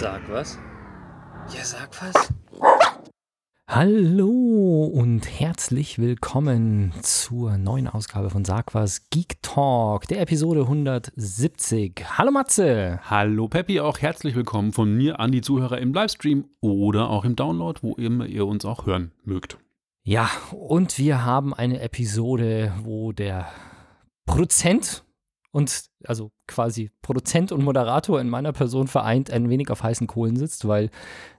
Sag was? Ja, sag was. Hallo und herzlich willkommen zur neuen Ausgabe von Sag was Geek Talk, der Episode 170. Hallo Matze. Hallo Peppi, auch herzlich willkommen von mir an die Zuhörer im Livestream oder auch im Download, wo immer ihr uns auch hören mögt. Ja, und wir haben eine Episode, wo der Produzent und also quasi Produzent und Moderator in meiner Person vereint ein wenig auf heißen Kohlen sitzt, weil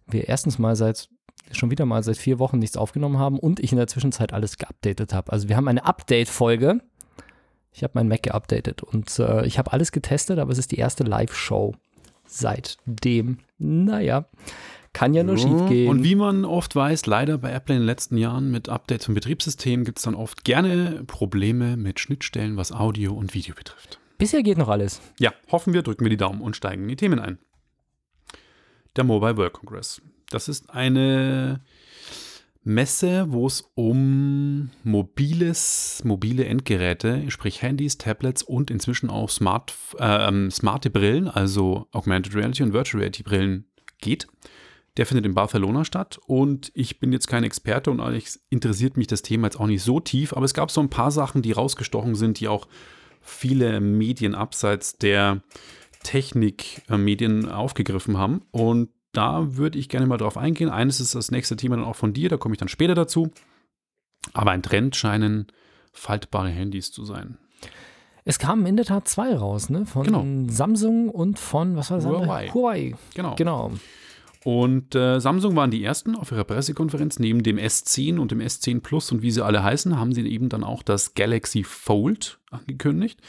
wir erstens mal seit schon wieder mal seit vier Wochen nichts aufgenommen haben und ich in der Zwischenzeit alles geupdatet habe. Also wir haben eine Update-Folge. Ich habe mein Mac geupdatet und äh, ich habe alles getestet, aber es ist die erste Live-Show seitdem. Naja, kann ja nur Ja, schief gehen. Und wie man oft weiß, leider bei Apple in den letzten Jahren mit Updates zum Betriebssystem gibt es dann oft gerne Probleme mit Schnittstellen, was Audio und Video betrifft. Bisher geht noch alles. Ja, hoffen wir, drücken wir die Daumen und steigen in die Themen ein. Der Mobile World Congress. Das ist eine Messe, wo es um mobiles, mobile Endgeräte, sprich Handys, Tablets und inzwischen auch smart, äh, smarte Brillen, also Augmented Reality und Virtual Reality Brillen geht. Der findet in Barcelona statt und ich bin jetzt kein Experte und eigentlich interessiert mich das Thema jetzt auch nicht so tief, aber es gab so ein paar Sachen, die rausgestochen sind, die auch viele Medien abseits der Technikmedien aufgegriffen haben. Und da würde ich gerne mal drauf eingehen. Eines ist das nächste Thema dann auch von dir, da komme ich dann später dazu. Aber ein Trend scheinen faltbare Handys zu sein. Es kamen in der Tat zwei raus, ne? Von Genau. Samsung und von, was war das andere? Huawei. Huawei. Genau. Genau. Und äh, Samsung waren die ersten auf ihrer Pressekonferenz. Neben dem S10 und dem S10 Plus und wie sie alle heißen, haben sie eben dann auch das Galaxy Fold angekündigt.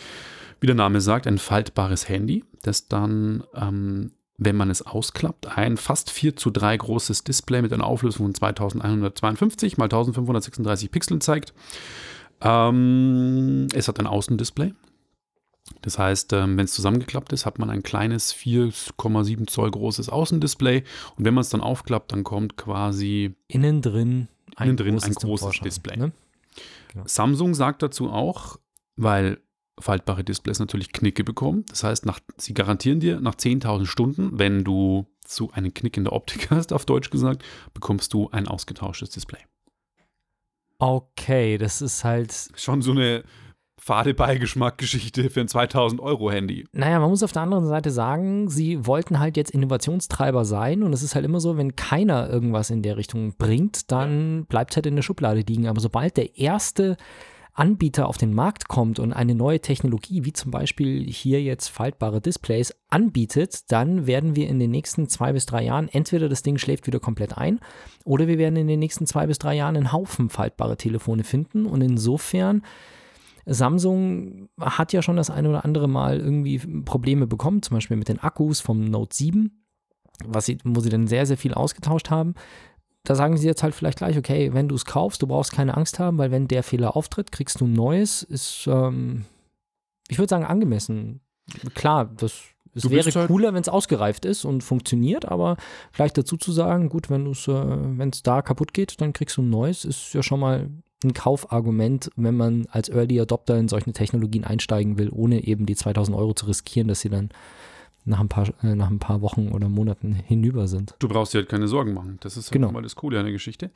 Wie der Name sagt, ein faltbares Handy, das dann, ähm, wenn man es ausklappt, ein fast 4 zu 3 großes Display mit einer Auflösung von 2152 mal 1536 Pixeln zeigt. Ähm, es hat ein Außendisplay. Das heißt, ähm, wenn es zusammengeklappt ist, hat man ein kleines 4,7 Zoll großes Außendisplay. Und wenn man es dann aufklappt, dann kommt quasi Innen drin ein Innen drin großes, ein großes Display. Ne? Samsung sagt dazu auch, weil faltbare Displays natürlich Knicke bekommen. Das heißt, nach, sie garantieren dir, nach 10.000 Stunden, wenn du so einen Knick in der Optik hast, auf Deutsch gesagt, bekommst du ein ausgetauschtes Display. Okay, das ist halt, Schon so eine fade Beigeschmack-Geschichte für ein 2000 Euro Handy. naja, man muss auf der anderen Seite sagen, sie wollten halt jetzt Innovationstreiber sein und es ist halt immer so, wenn keiner irgendwas in der Richtung bringt, dann bleibt es halt in der Schublade liegen. Aber sobald der erste Anbieter auf den Markt kommt und eine neue Technologie, wie zum Beispiel hier jetzt faltbare Displays, anbietet, dann werden wir in den nächsten zwei bis drei Jahren entweder das Ding schläft wieder komplett ein oder wir werden in den nächsten zwei bis drei Jahren einen Haufen faltbare Telefone finden und insofern Samsung hat ja schon das eine oder andere Mal irgendwie Probleme bekommen, zum Beispiel mit den Akkus vom Note 7, was sie, wo sie dann sehr, sehr viel ausgetauscht haben. Da sagen sie jetzt halt vielleicht gleich, okay, wenn du es kaufst, du brauchst keine Angst haben, weil wenn der Fehler auftritt, kriegst du ein neues. Ist, ähm, ich würde sagen, angemessen. Klar, das es Du wäre halt- cooler, wenn es ausgereift ist und funktioniert, aber gleich dazu zu sagen, gut, wenn es äh, da kaputt geht, dann kriegst du ein neues, ist ja schon mal ein Kaufargument, wenn man als Early Adopter in solche Technologien einsteigen will, ohne eben die 2000 Euro zu riskieren, dass sie dann nach ein paar, äh, nach ein paar Wochen oder Monaten hinüber sind. Du brauchst dir halt keine Sorgen machen. Das ist halt Genau. mal das Coole an der Geschichte.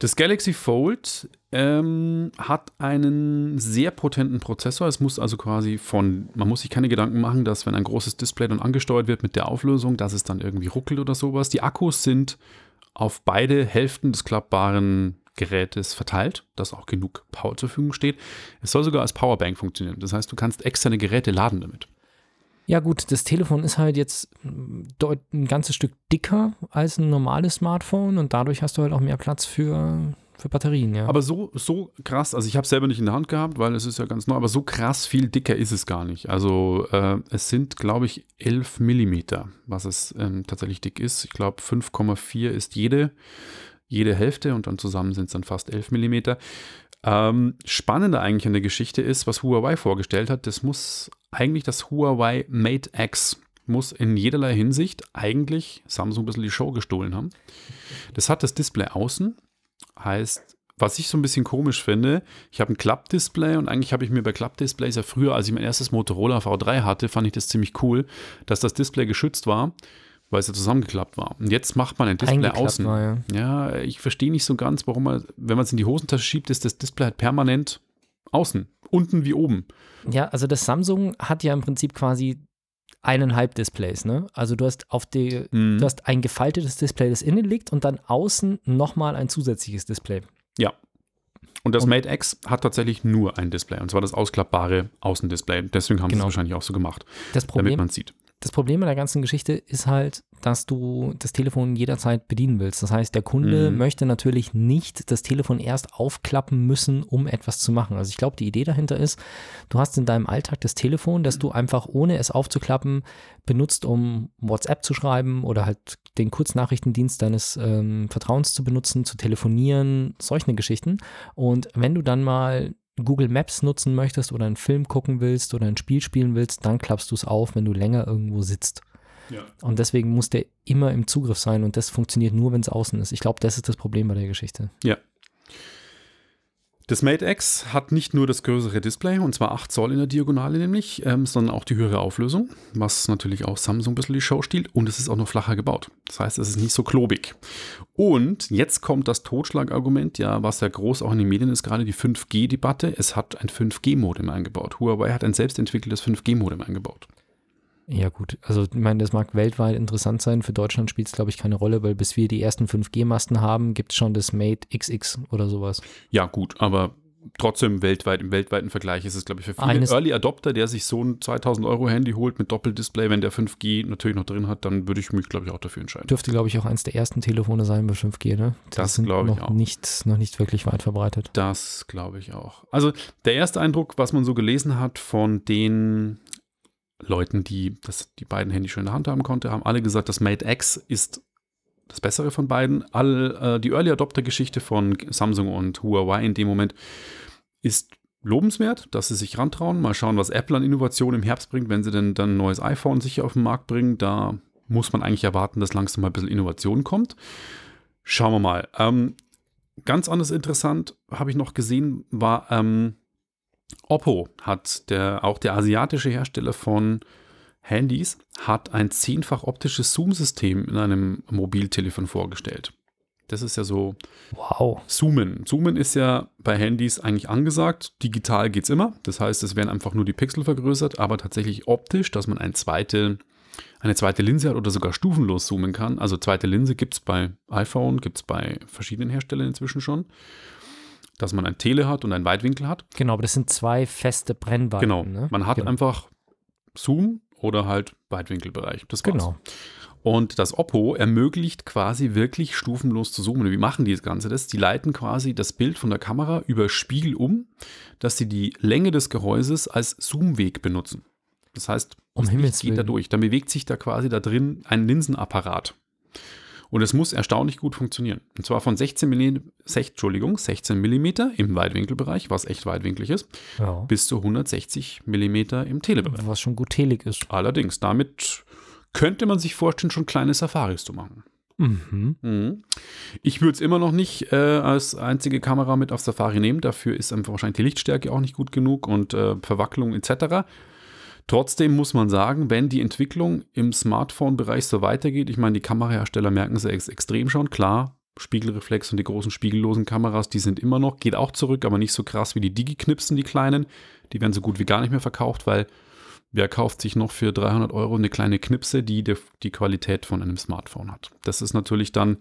Das Galaxy Fold ähm, hat einen sehr potenten Prozessor. Es muss also quasi von, man muss sich keine Gedanken machen, dass wenn ein großes Display dann angesteuert wird mit der Auflösung, dass es dann irgendwie ruckelt oder sowas. Die Akkus sind auf beide Hälften des klappbaren Gerätes verteilt, dass auch genug Power zur Verfügung steht. Es soll sogar als Powerbank funktionieren. Das heißt, du kannst externe Geräte laden damit. Ja, gut, das Telefon ist halt jetzt deut- ein ganzes Stück dicker als ein normales Smartphone und dadurch hast du halt auch mehr Platz für, für Batterien, ja. Aber so, so krass, also ich habe es selber nicht in der Hand gehabt, weil es ist ja ganz neu, aber so krass viel dicker ist es gar nicht. Also äh, es sind, glaube ich, 11 Millimeter, was es ähm, tatsächlich dick ist. Ich glaube, 5,4 ist jede, jede Hälfte und dann zusammen sind es dann fast 11 Millimeter. Ähm, spannender eigentlich an der Geschichte ist, was Huawei vorgestellt hat. Das muss eigentlich das Huawei Mate X muss in jederlei Hinsicht eigentlich Samsung ein bisschen die Show gestohlen haben. Das hat das Display außen, heißt, was ich so ein bisschen komisch finde, ich habe ein Klappdisplay und eigentlich habe ich mir bei Klappdisplays ja früher, als ich mein erstes Motorola V3 hatte, fand ich das ziemlich cool, dass das Display geschützt war. Weil es ja zusammengeklappt war. Und jetzt macht man ein Display außen. war, ja. Ja, ich verstehe nicht so ganz, warum man, wenn man es in die Hosentasche schiebt, ist das Display halt permanent außen. Unten wie oben. Ja, also das Samsung hat ja im Prinzip quasi eineinhalb Displays, ne? Also du hast auf die, Mhm. du hast ein gefaltetes Display, das innen liegt und dann außen nochmal ein zusätzliches Display. Ja. Und das Und- Mate X hat tatsächlich nur ein Display. Und zwar das ausklappbare Außendisplay. Deswegen haben sie es Genau. wahrscheinlich auch so gemacht, Das damit Problem, man es sieht. Das Problem an der ganzen Geschichte ist halt, dass du das Telefon jederzeit bedienen willst. Das heißt, der Kunde Mhm. möchte natürlich nicht das Telefon erst aufklappen müssen, um etwas zu machen. Also ich glaube, die Idee dahinter ist, du hast in deinem Alltag das Telefon, das du einfach ohne es aufzuklappen benutzt, um WhatsApp zu schreiben oder halt den Kurznachrichtendienst deines ähm, Vertrauens zu benutzen, zu telefonieren, solche Geschichten. Und wenn du dann mal Google Maps nutzen möchtest oder einen Film gucken willst oder ein Spiel spielen willst, dann klappst du es auf, wenn du länger irgendwo sitzt. Ja. Und deswegen muss der immer im Zugriff sein und das funktioniert nur, wenn es außen ist. Ich glaube, das ist das Problem bei der Geschichte. Das Mate X hat nicht nur das größere Display, und zwar 8 Zoll in der Diagonale nämlich, ähm, sondern auch die höhere Auflösung, was natürlich auch Samsung ein bisschen die Show stiehlt. Und es ist auch noch flacher gebaut. Das heißt, es ist nicht so klobig. Und jetzt kommt das Totschlagargument, ja, was ja groß auch in den Medien ist, gerade die 5G-Debatte. Es hat ein 5G-Modem eingebaut. Huawei hat ein selbstentwickeltes 5G-Modem eingebaut. Ja, gut. Also, ich meine, das mag weltweit interessant sein. Für Deutschland spielt es, glaube ich, keine Rolle, weil bis wir die ersten 5G-Masten haben, gibt es schon das Mate XX oder sowas. Ja, gut, aber trotzdem weltweit, im weltweiten Vergleich ist es, glaube ich, für viele Eines- Early Adopter, der sich so ein 2000 Euro Handy holt mit Doppeldisplay, wenn der 5G natürlich noch drin hat, dann würde ich mich, glaube ich, auch dafür entscheiden. Dürfte, glaube ich, auch eins der ersten Telefone sein bei 5G, ne? Die Das glaube ich noch auch. Nicht, noch nicht wirklich weit verbreitet. Das glaube ich auch. Also der erste Eindruck, was man so gelesen hat von den Leuten, die das, die beiden Handys schon in der Hand haben konnte, haben alle gesagt, das Mate X ist das Bessere von beiden. All, äh, die Early Adopter-Geschichte von Samsung und Huawei in dem Moment ist lobenswert, dass sie sich rantrauen. Mal schauen, was Apple an Innovation im Herbst bringt, wenn sie denn dann ein neues iPhone sicher auf den Markt bringen. Da muss man eigentlich erwarten, dass langsam mal ein bisschen Innovation kommt. Schauen wir mal. Ähm, ganz anders interessant, habe ich noch gesehen, war ähm, Oppo hat der, auch der asiatische Hersteller von Handys, hat ein zehnfach optisches Zoom-System in einem Mobiltelefon vorgestellt. Das ist ja so Wow. Zoomen. Zoomen ist ja bei Handys eigentlich angesagt. Digital geht es immer. Das heißt, es werden einfach nur die Pixel vergrößert, aber tatsächlich optisch, dass man eine zweite, eine zweite Linse hat oder sogar stufenlos zoomen kann. Also zweite Linse gibt es bei iPhone, gibt es bei verschiedenen Herstellern inzwischen schon. Dass man ein Tele hat und ein Weitwinkel hat. Genau, aber das sind zwei feste Brennweiten. Genau. Ne? Man hat genau. einfach Zoom oder halt Weitwinkelbereich. Das war's. Genau. Und das Oppo ermöglicht quasi wirklich stufenlos zu zoomen. Wie machen die das Ganze? Das? Die leiten quasi das Bild von der Kamera über Spiegel um, dass sie die Länge des Gehäuses als Zoomweg benutzen. Das heißt, Um das geht da durch. Dann bewegt sich da quasi da drin ein Linsenapparat. Und es muss erstaunlich gut funktionieren. Und zwar von 16 mm, Entschuldigung, 16 mm im Weitwinkelbereich, was echt weitwinklig ist, Ja. bis zu 160 mm im Telebereich. Was schon gut telig ist. Allerdings, damit könnte man sich vorstellen, schon kleine Safaris zu machen. Mhm. Mhm. Ich würde es immer noch nicht äh, als einzige Kamera mit auf Safari nehmen. Dafür ist einfach wahrscheinlich die Lichtstärke auch nicht gut genug und äh, Verwacklung etc. Trotzdem muss man sagen, wenn die Entwicklung im Smartphone-Bereich so weitergeht, ich meine, die Kamerahersteller merken es ex extrem schon, klar, Spiegelreflex und die großen spiegellosen Kameras, die sind immer noch, geht auch zurück, aber nicht so krass wie die Digi-Knipsen, die kleinen. Die werden so gut wie gar nicht mehr verkauft, weil wer kauft sich noch für 300 Euro eine kleine Knipse, die die, die Qualität von einem Smartphone hat. Das ist natürlich dann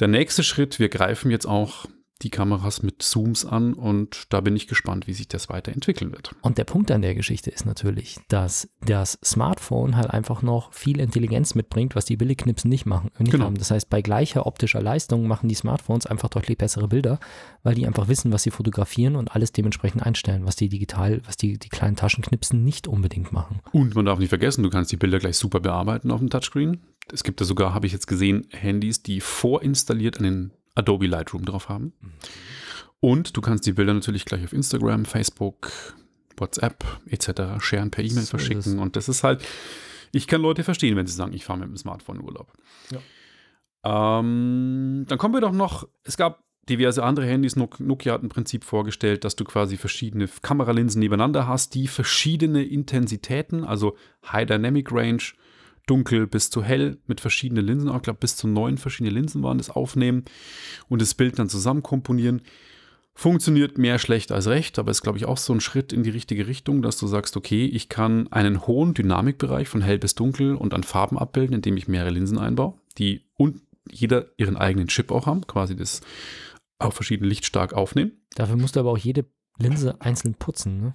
der nächste Schritt. Wir greifen jetzt auch die Kameras mit Zooms an und da bin ich gespannt, wie sich das weiterentwickeln wird. Und der Punkt an der Geschichte ist natürlich, dass das Smartphone halt einfach noch viel Intelligenz mitbringt, was die Billigknipsen nicht machen. Nicht Genau. haben. Das heißt, bei gleicher optischer Leistung machen die Smartphones einfach deutlich bessere Bilder, weil die einfach wissen, was sie fotografieren und alles dementsprechend einstellen, was die digital, was die, die kleinen Taschenknipsen nicht unbedingt machen. Und man darf nicht vergessen, du kannst die Bilder gleich super bearbeiten auf dem Touchscreen. Es gibt ja sogar, habe ich jetzt gesehen, Handys, die vorinstalliert einen Adobe Lightroom drauf haben. Und du kannst die Bilder natürlich gleich auf Instagram, Facebook, WhatsApp etc. sharen, per E-Mail So verschicken. Und das ist halt, ich kann Leute verstehen, wenn sie sagen, ich fahre mit dem Smartphone in Urlaub. Ähm, dann kommen wir doch noch, es gab diverse andere Handys. Nok- Nokia hat ein Prinzip vorgestellt, dass du quasi verschiedene Kameralinsen nebeneinander hast, die verschiedene Intensitäten, also High Dynamic Range, dunkel bis zu hell mit verschiedenen Linsen, auch ich glaube bis zu neun verschiedene Linsen waren das aufnehmen und das Bild dann zusammen komponieren. Funktioniert mehr schlecht als recht, aber ist, glaube ich, auch so ein Schritt in die richtige Richtung, dass du sagst, okay, ich kann einen hohen Dynamikbereich von hell bis dunkel und an Farben abbilden, indem ich mehrere Linsen einbaue, die und jeder ihren eigenen Chip auch haben, quasi das auch verschieden lichtstark aufnehmen. Dafür musst du aber auch jede Linse einzeln putzen. Ne?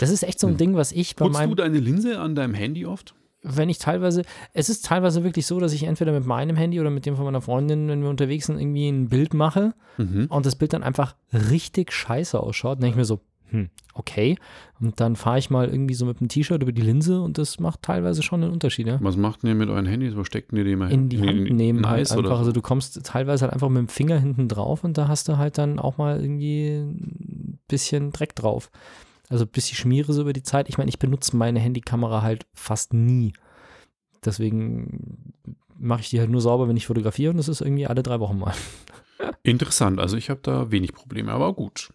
Das ist echt so ein Hm. Ding, was ich bei Putzt meinem du deine Linse an deinem Handy oft? Wenn ich teilweise, es ist teilweise wirklich so, dass ich entweder mit meinem Handy oder mit dem von meiner Freundin, wenn wir unterwegs sind, irgendwie ein Bild mache Mhm. und das Bild dann einfach richtig scheiße ausschaut, dann denke ich mir so, hm, okay. Und dann fahre ich mal irgendwie so mit dem T-Shirt über die Linse und das macht teilweise schon einen Unterschied, ja. Was macht ihr mit euren Handys? Wo steckt ihr die mal In die Hand nehmen in halt Eis einfach. Also so? du kommst teilweise halt einfach mit dem Finger hinten drauf und da hast du halt dann auch mal irgendwie ein bisschen Dreck drauf. Also bis die Schmiere so über die Zeit. Ich meine, ich benutze meine Handykamera halt fast nie. Deswegen mache ich die halt nur sauber, wenn ich fotografiere und das ist irgendwie alle drei Wochen mal. Interessant, also ich habe da wenig Probleme, aber gut.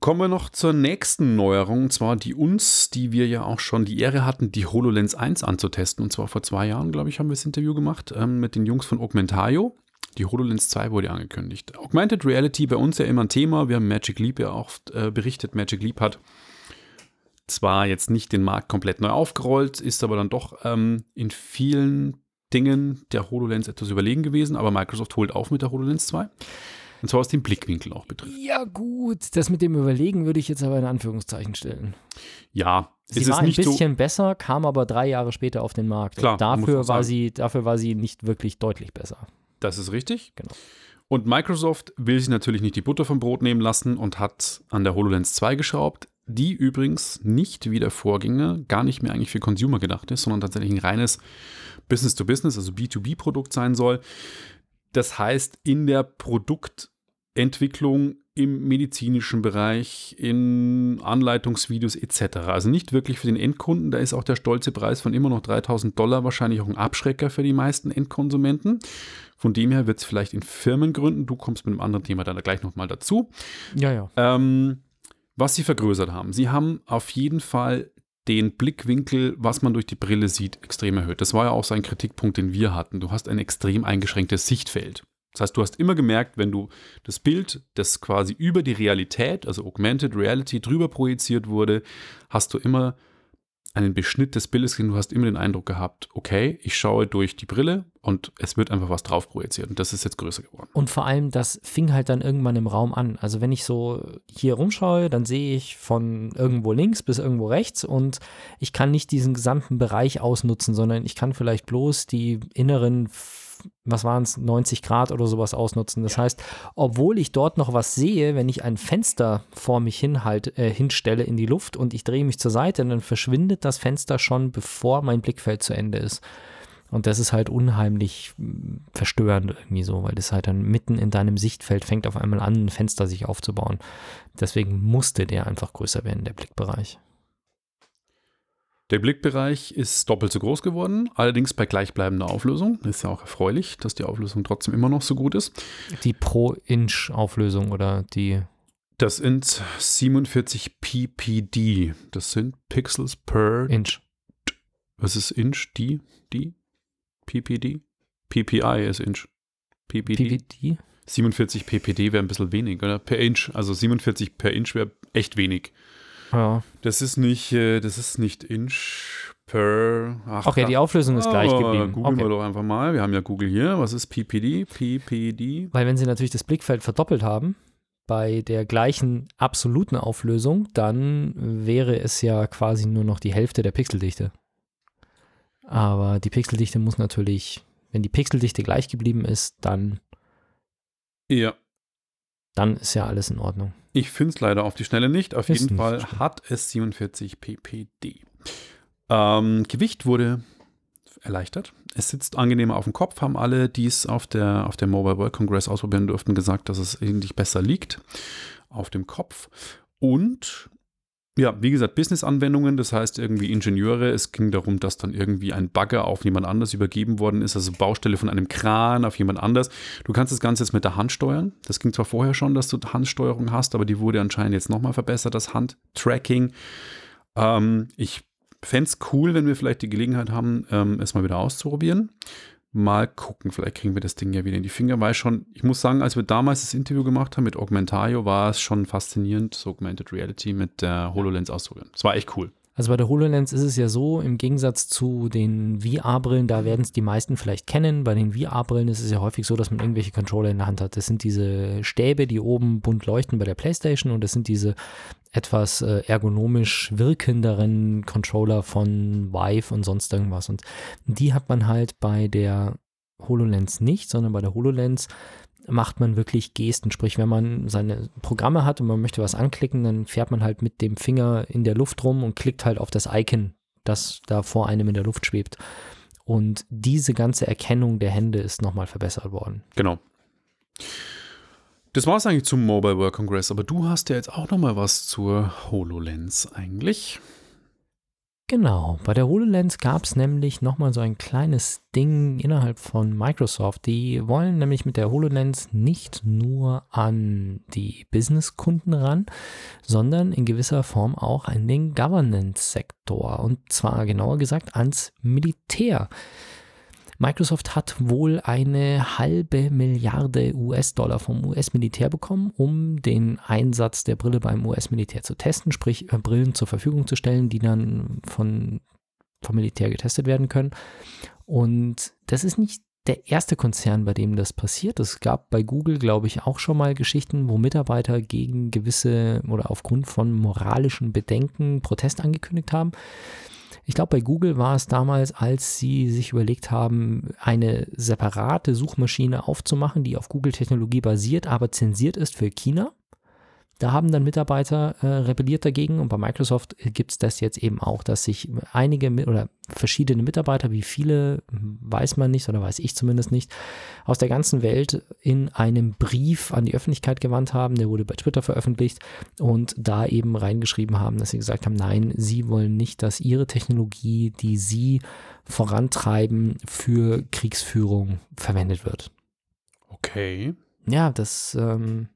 Kommen wir noch zur nächsten Neuerung, und zwar die uns, die wir ja auch schon die Ehre hatten, die HoloLens 1 anzutesten. Und zwar vor zwei Jahren, glaube ich, haben wir das Interview gemacht ähm, mit den Jungs von Augmentayo. Die HoloLens 2 wurde angekündigt. Augmented Reality bei uns ja immer ein Thema. Wir haben Magic Leap ja auch äh, berichtet. Magic Leap hat zwar jetzt nicht den Markt komplett neu aufgerollt, ist aber dann doch ähm, in vielen Dingen der HoloLens etwas überlegen gewesen, aber Microsoft holt auf mit der HoloLens 2. Und zwar was den Blickwinkel auch betrifft. Ja, gut. Das mit dem Überlegen würde ich jetzt aber in Anführungszeichen stellen. Ja, Sie es war ist ein nicht so. bisschen besser, kam aber drei Jahre später auf den Markt. Klar, dafür war, sagen. sie, dafür war sie nicht wirklich deutlich besser. Das ist richtig. Genau. Und Microsoft will sich natürlich nicht die Butter vom Brot nehmen lassen und hat an der HoloLens 2 geschraubt, die übrigens nicht wie der Vorgänger gar nicht mehr eigentlich für Consumer gedacht ist, sondern tatsächlich ein reines Business-to-Business, also B2B-Produkt sein soll. Das heißt, in der Produktentwicklung im medizinischen Bereich, in Anleitungsvideos etc. Also nicht wirklich für den Endkunden. Da ist auch der stolze Preis von immer noch 3000 Dollar wahrscheinlich auch ein Abschrecker für die meisten Endkonsumenten. Von dem her wird es vielleicht in Firmen gründen. Du kommst mit einem anderen Thema dann gleich nochmal dazu. Ja, ja. Ähm, was sie vergrößert haben. Sie haben auf jeden Fall den Blickwinkel, was man durch die Brille sieht, extrem erhöht. Das war ja auch so ein Kritikpunkt, den wir hatten. Du hast ein extrem eingeschränktes Sichtfeld. Das heißt, du hast immer gemerkt, wenn du das Bild, das quasi über die Realität, also Augmented Reality, drüber projiziert wurde, hast du immer einen Beschnitt des Bildes gesehen. Du hast immer den Eindruck gehabt, okay, ich schaue durch die Brille und es wird einfach was drauf projiziert. Und das ist jetzt größer geworden. Und vor allem, das fing halt dann irgendwann im Raum an. Also wenn ich so hier rumschaue, dann sehe ich von irgendwo links bis irgendwo rechts und ich kann nicht diesen gesamten Bereich ausnutzen, sondern ich kann vielleicht bloß die inneren, was waren es, 90 Grad oder sowas ausnutzen. Das heißt, obwohl ich dort noch was sehe, wenn ich ein Fenster vor mich hin halt, äh, hinstelle in die Luft und ich drehe mich zur Seite, dann verschwindet das Fenster schon, bevor mein Blickfeld zu Ende ist. Und das ist halt unheimlich mh, verstörend irgendwie so, weil das halt dann mitten in deinem Sichtfeld fängt auf einmal an, ein Fenster sich aufzubauen. Deswegen musste der einfach größer werden, der Blickbereich. Der Blickbereich ist doppelt so groß geworden, allerdings bei gleichbleibender Auflösung. Ist ja auch erfreulich, dass die Auflösung trotzdem immer noch so gut ist. Die Pro-Inch-Auflösung oder die. Das sind 47 ppd. Das sind Pixels per. Inch. Was ist Inch? Die? Die? ppd? PPI ist Inch. ppd. PPD? 47 ppd wäre ein bisschen wenig, oder? Per Inch. Also 47 per Inch wäre echt wenig. Ja. Das ist nicht, äh, das ist nicht Inch per. Ach, Okay, die Auflösung ist gleich Aber geblieben. Googeln wir Okay. doch einfach mal. Wir haben ja Google hier. Was ist PPD? PPD? Weil wenn sie natürlich das Blickfeld verdoppelt haben, bei der gleichen absoluten Auflösung, dann wäre es ja quasi nur noch die Hälfte der Pixeldichte. Aber die Pixeldichte muss natürlich, wenn die Pixeldichte gleich geblieben ist, dann, Ja. dann ist ja alles in Ordnung. Ich finde es leider auf die Schnelle nicht. Auf Ist jeden nicht Fall schlimm. hat es 47 ppd. Ähm, Gewicht wurde erleichtert. Es sitzt angenehmer auf dem Kopf, haben alle, die es auf der, auf der Mobile World Congress ausprobieren durften, gesagt, dass es eigentlich besser liegt auf dem Kopf. Und ja, wie gesagt, Business-Anwendungen, das heißt irgendwie Ingenieure. Es ging darum, dass dann irgendwie ein Bagger auf jemand anders übergeben worden ist, also Baustelle von einem Kran auf jemand anders. Du kannst das Ganze jetzt mit der Hand steuern. Das ging zwar vorher schon, dass du Handsteuerung hast, aber die wurde anscheinend jetzt nochmal verbessert, das Handtracking. Ähm, ich fände es cool, wenn wir vielleicht die Gelegenheit haben, ähm, es mal wieder auszuprobieren. Mal gucken, vielleicht kriegen wir das Ding ja wieder in die Finger, weil schon, ich muss sagen, als wir damals das Interview gemacht haben mit Augmentario, war es schon faszinierend, so Augmented Reality mit der HoloLens auszuprobieren. Es war echt cool. Also bei der HoloLens ist es ja so, im Gegensatz zu den VR-Brillen, da werden es die meisten vielleicht kennen. Bei den VR-Brillen ist es ja häufig so, dass man irgendwelche Controller in der Hand hat. Das sind diese Stäbe, die oben bunt leuchten bei der PlayStation und das sind diese etwas äh, ergonomisch wirkenderen Controller von Vive und sonst irgendwas. Und die hat man halt bei der HoloLens nicht, sondern bei der HoloLens macht man wirklich Gesten. Sprich, wenn man seine Programme hat und man möchte was anklicken, dann fährt man halt mit dem Finger in der Luft rum und klickt halt auf das Icon, das da vor einem in der Luft schwebt. Und diese ganze Erkennung der Hände ist nochmal verbessert worden. Genau. Das war es eigentlich zum Mobile World Congress, aber du hast ja jetzt auch nochmal was zur HoloLens eigentlich. Genau, bei der HoloLens gab es nämlich nochmal so ein kleines Ding innerhalb von Microsoft. Die wollen nämlich mit der HoloLens nicht nur an die Business-Kunden ran, sondern in gewisser Form auch an den Governance-Sektor und zwar genauer gesagt ans Militär. Microsoft hat wohl eine halbe Milliarde US-Dollar vom US-Militär bekommen, um den Einsatz der Brille beim US-Militär zu testen, sprich äh, Brillen zur Verfügung zu stellen, die dann von, vom Militär getestet werden können. Und das ist nicht der erste Konzern, bei dem das passiert. Es gab bei Google, glaube ich, auch schon mal Geschichten, wo Mitarbeiter gegen gewisse oder aufgrund von moralischen Bedenken Protest angekündigt haben. Ich glaube, bei Google war es damals, als sie sich überlegt haben, eine separate Suchmaschine aufzumachen, die auf Google-Technologie basiert, aber zensiert ist für China. Da haben dann Mitarbeiter äh, rebelliert dagegen und bei Microsoft gibt es das jetzt eben auch, dass sich einige oder verschiedene Mitarbeiter, wie viele, weiß man nicht oder weiß ich zumindest nicht, aus der ganzen Welt in einem Brief an die Öffentlichkeit gewandt haben. Der wurde bei Twitter veröffentlicht und da eben reingeschrieben haben, dass sie gesagt haben, nein, sie wollen nicht, dass ihre Technologie, die sie vorantreiben, für Kriegsführung verwendet wird. Okay. Ja, das ähm,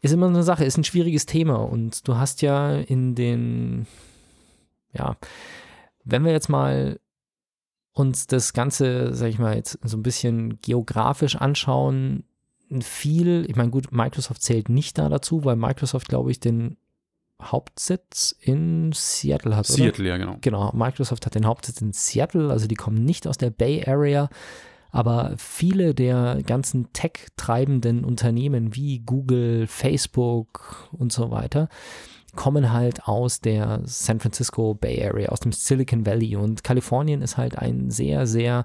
ist immer eine Sache, ist ein schwieriges Thema und du hast ja in den, ja, wenn wir jetzt mal uns das Ganze, sag ich mal, jetzt so ein bisschen geografisch anschauen, viel, ich meine, gut, Microsoft zählt nicht da dazu, weil Microsoft, glaube ich, den Hauptsitz in Seattle hat. Seattle, oder? ja, genau. Genau, Microsoft hat den Hauptsitz in Seattle, also die kommen nicht aus der Bay Area. Aber viele der ganzen tech-treibenden Unternehmen wie Google, Facebook und so weiter kommen halt aus der San Francisco Bay Area, aus dem Silicon Valley. Und Kalifornien ist halt ein sehr, sehr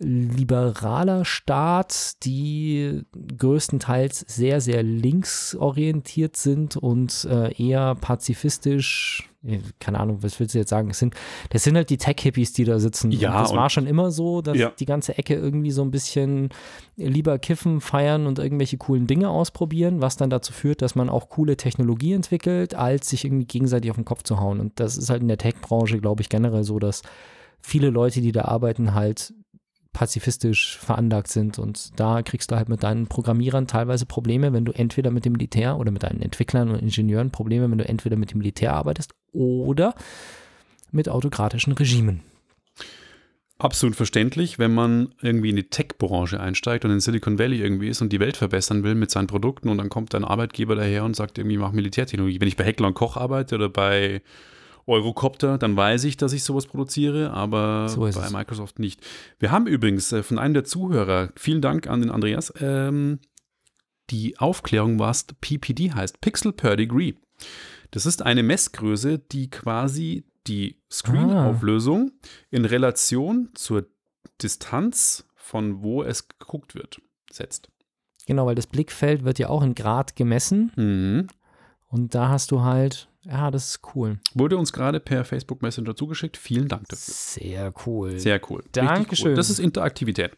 liberaler Staat, die größtenteils sehr, sehr linksorientiert sind und äh, eher pazifistisch, keine Ahnung, was willst du jetzt sagen? Das sind, das sind halt die Tech-Hippies, die da sitzen. Ja, und das und war schon immer so, dass Ja. die ganze Ecke irgendwie so ein bisschen lieber kiffen, feiern und irgendwelche coolen Dinge ausprobieren, was dann dazu führt, dass man auch coole Technologie entwickelt, als sich irgendwie gegenseitig auf den Kopf zu hauen. Und das ist halt in der Tech-Branche, glaube ich, generell so, dass viele Leute, die da arbeiten, halt pazifistisch veranlagt sind. Und da kriegst du halt mit deinen Programmierern teilweise Probleme, wenn du entweder mit dem Militär oder mit deinen Entwicklern und Ingenieuren Probleme, wenn du entweder mit dem Militär arbeitest oder mit autokratischen Regimen. Absolut verständlich, wenn man irgendwie in die Tech-Branche einsteigt und in Silicon Valley irgendwie ist und die Welt verbessern will mit seinen Produkten und dann kommt ein Arbeitgeber daher und sagt irgendwie, mach Militärtechnologie. Wenn ich bei Heckler und Koch arbeite oder bei Eurocopter, dann weiß ich, dass ich sowas produziere, aber So bei es. Microsoft nicht. Wir haben übrigens äh, von einem der Zuhörer, vielen Dank an den Andreas, ähm, die Aufklärung, was PPD heißt, Pixel per Degree. Das ist eine Messgröße, die quasi die Screen-Auflösung in Relation zur Distanz, von wo es geguckt wird, setzt. Genau, weil das Blickfeld wird ja auch in Grad gemessen Mhm. und da hast du halt, ja, das ist cool. Wurde uns gerade per Facebook Messenger zugeschickt. Vielen Dank dafür. Sehr cool. Sehr cool. Dankeschön. Cool. Das ist Interaktivität.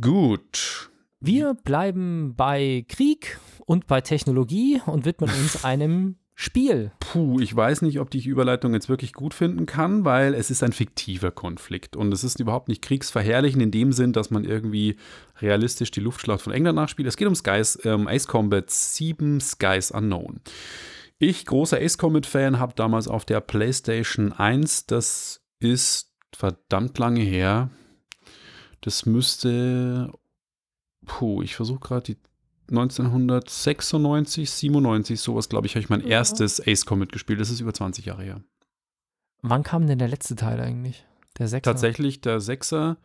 Gut. Wir bleiben bei Krieg und bei Technologie und widmen uns einem Spiel. Puh, ich weiß nicht, ob ich die Überleitung jetzt wirklich gut finden kann, weil es ist ein fiktiver Konflikt und es ist überhaupt nicht kriegsverherrlichen in dem Sinn, dass man irgendwie realistisch die Luftschlacht von England nachspielt. Es geht um Skies, ähm, Ace Combat 7 Skies Unknown. Ich, großer Ace Combat-Fan, habe damals auf der PlayStation 1, das ist verdammt lange her, das müsste, puh, ich versuche gerade die 1996, 97, sowas, glaube ich, habe ich mein erstes Ace Combat gespielt. Das ist über 20 Jahre her. Wann kam denn der letzte Teil eigentlich? Der Sechser? Tatsächlich, der Sechser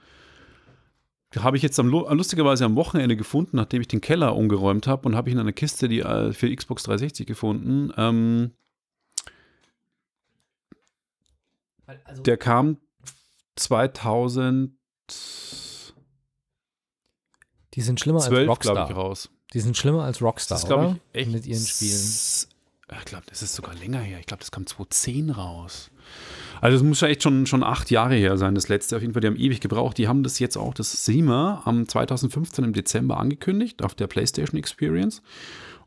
habe ich jetzt am, lustigerweise am Wochenende gefunden, nachdem ich den Keller umgeräumt habe und habe ich in einer Kiste die äh, für Xbox 360 gefunden. Ähm, also der kam 2000 die sind schlimmer 12, als Rockstar. Ich, raus. Die sind schlimmer als Rockstar, das ist, oder? Ich, echt Mit ihren Spielen. Ich glaube, das ist sogar länger her. Ich glaube, das kam 2010 raus. Also es muss ja echt schon, schon acht Jahre her sein, das letzte. Auf jeden Fall, die haben ewig gebraucht. Die haben das jetzt auch, das SEMA, am 2015 im Dezember angekündigt auf der PlayStation Experience.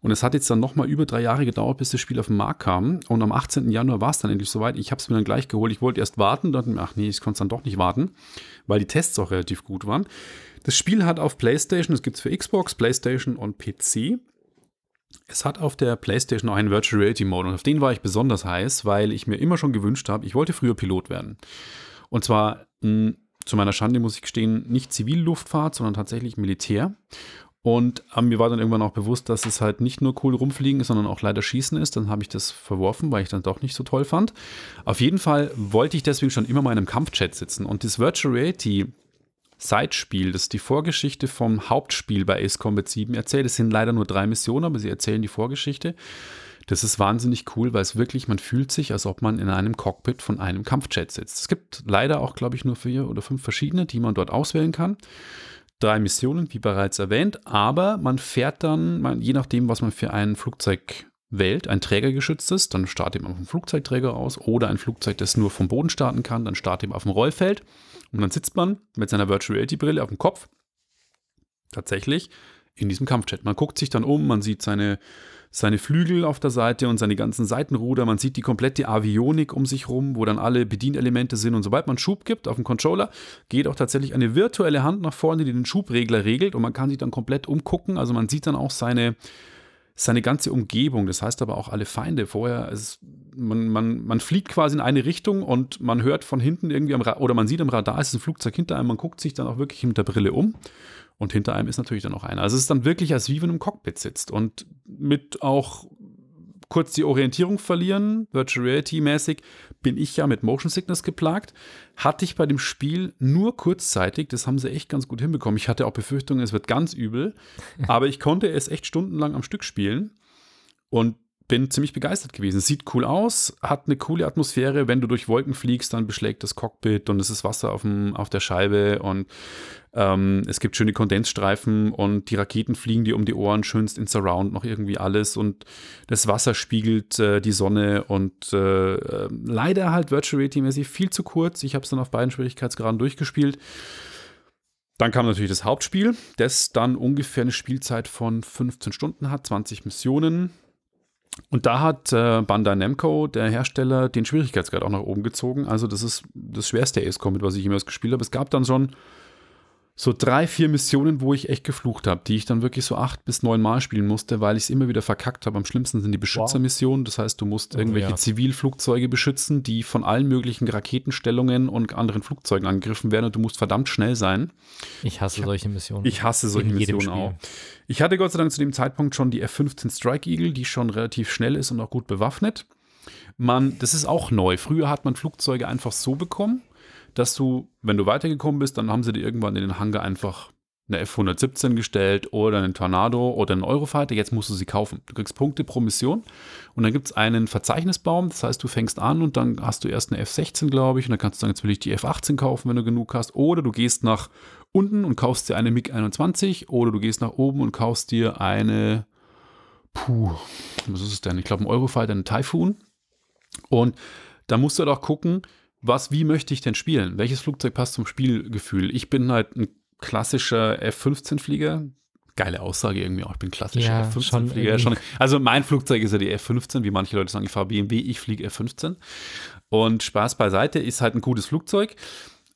Und es hat jetzt dann nochmal über drei Jahre gedauert, bis das Spiel auf den Markt kam. Und am 18. Januar war es dann endlich soweit. Ich habe es mir dann gleich geholt. Ich wollte erst warten, mir, ach nee, ich konnte es dann doch nicht warten, weil die Tests auch relativ gut waren. Das Spiel hat auf PlayStation, das gibt es für Xbox, PlayStation und PC. Es hat auf der PlayStation auch einen Virtual Reality Mode und auf den war ich besonders heiß, weil ich mir immer schon gewünscht habe, ich wollte früher Pilot werden. Und zwar mh, hm, zu meiner Schande muss ich gestehen, nicht Zivilluftfahrt, sondern tatsächlich Militär. Und äh, mir war dann irgendwann auch bewusst, dass es halt nicht nur cool rumfliegen ist, sondern auch leider schießen ist. Dann habe ich das verworfen, weil ich dann doch nicht so toll fand. Auf jeden Fall wollte ich deswegen schon immer mal in einem Kampfchat sitzen. Und das Virtual Reality Side-Spiel, das die Vorgeschichte vom Hauptspiel bei Ace Combat 7 erzählt. Es sind leider nur drei Missionen, aber sie erzählen die Vorgeschichte. Das ist wahnsinnig cool, weil es wirklich, man fühlt sich, als ob man in einem Cockpit von einem Kampfjet sitzt. Es gibt leider auch, glaube ich, nur vier oder fünf verschiedene, die man dort auswählen kann. Drei Missionen, wie bereits erwähnt, aber man fährt dann, man, je nachdem, was man für ein Flugzeug wählt, ein trägergeschütztes, dann startet man vom Flugzeugträger aus oder ein Flugzeug, das nur vom Boden starten kann, dann startet man auf dem Rollfeld. Und dann sitzt man mit seiner Virtual Reality Brille auf dem Kopf tatsächlich in diesem Kampfchat. Man guckt sich dann um, man sieht seine, seine Flügel auf der Seite und seine ganzen Seitenruder, man sieht die komplette Avionik um sich rum, wo dann alle Bedienelemente sind und sobald man Schub gibt auf dem Controller, geht auch tatsächlich eine virtuelle Hand nach vorne, die den Schubregler regelt und man kann sich dann komplett umgucken, also man sieht dann auch seine seine ganze Umgebung, das heißt aber auch alle Feinde. Vorher, ist, man, man, man fliegt quasi in eine Richtung und man hört von hinten irgendwie am Radar, oder man sieht am Radar, es ist ein Flugzeug hinter einem, man guckt sich dann auch wirklich mit der Brille um und hinter einem ist natürlich dann auch einer. Also es ist dann wirklich, als wie wenn man im Cockpit sitzt und mit auch kurz die Orientierung verlieren, Virtual Reality mäßig, bin ich ja mit Motion Sickness geplagt. Hatte ich bei dem Spiel nur kurzzeitig, das haben sie echt ganz gut hinbekommen. Ich hatte auch Befürchtungen, es wird ganz übel, aber ich konnte es echt stundenlang am Stück spielen und bin ziemlich begeistert gewesen. Es sieht cool aus, hat eine coole Atmosphäre. Wenn du durch Wolken fliegst, dann beschlägt das Cockpit und es ist Wasser auf, dem, auf der Scheibe und ähm, es gibt schöne Kondensstreifen und die Raketen fliegen dir um die Ohren, schönst in Surround noch irgendwie alles und das Wasser spiegelt äh, die Sonne und äh, äh, leider halt Virtual Reality-mäßig viel zu kurz. Ich habe es dann auf beiden Schwierigkeitsgraden durchgespielt. Dann kam natürlich das Hauptspiel, das dann ungefähr eine Spielzeit von 15 Stunden hat, 20 Missionen. Und da hat äh, Bandai Namco, der Hersteller, den Schwierigkeitsgrad auch nach oben gezogen. Also das ist das schwerste Ace Combat, was ich jemals gespielt habe. Es gab dann schon so drei, vier Missionen, wo ich echt geflucht habe, die ich dann wirklich so acht bis neun Mal spielen musste, weil ich es immer wieder verkackt habe. Am schlimmsten sind die Beschützermissionen. Das heißt, du musst oh, irgendwelche ja. Zivilflugzeuge beschützen, die von allen möglichen Raketenstellungen und anderen Flugzeugen angegriffen werden und du musst verdammt schnell sein. Ich hasse ich, solche Missionen. Ich hasse solche Missionen auch. Ich hatte Gott sei Dank zu dem Zeitpunkt schon die F-15 Strike Eagle, die schon relativ schnell ist und auch gut bewaffnet. Man, das ist auch neu. Früher hat man Flugzeuge einfach so bekommen dass du, wenn du weitergekommen bist, dann haben sie dir irgendwann in den Hangar einfach eine F-117 gestellt oder einen Tornado oder einen Eurofighter. Jetzt musst du sie kaufen. Du kriegst Punkte pro Mission und dann gibt es einen Verzeichnisbaum. Das heißt, du fängst an und dann hast du erst eine F-16, glaube ich, und dann kannst du sagen, jetzt will ich die F-18 kaufen, wenn du genug hast. Oder du gehst nach unten und kaufst dir eine MiG-21 oder du gehst nach oben und kaufst dir eine, puh, was ist es denn? Ich glaube, ein Eurofighter, eine Typhoon. Und da musst du halt auch gucken, was, wie möchte ich denn spielen? Welches Flugzeug passt zum Spielgefühl? Ich bin halt ein klassischer F-15-Flieger. Geile Aussage irgendwie auch. Ich bin klassischer ja, F-15-Flieger. Schon, also mein Flugzeug ist ja die F-15, wie manche Leute sagen, ich fahre BMW, ich fliege F-15. Und Spaß beiseite, ist halt ein gutes Flugzeug.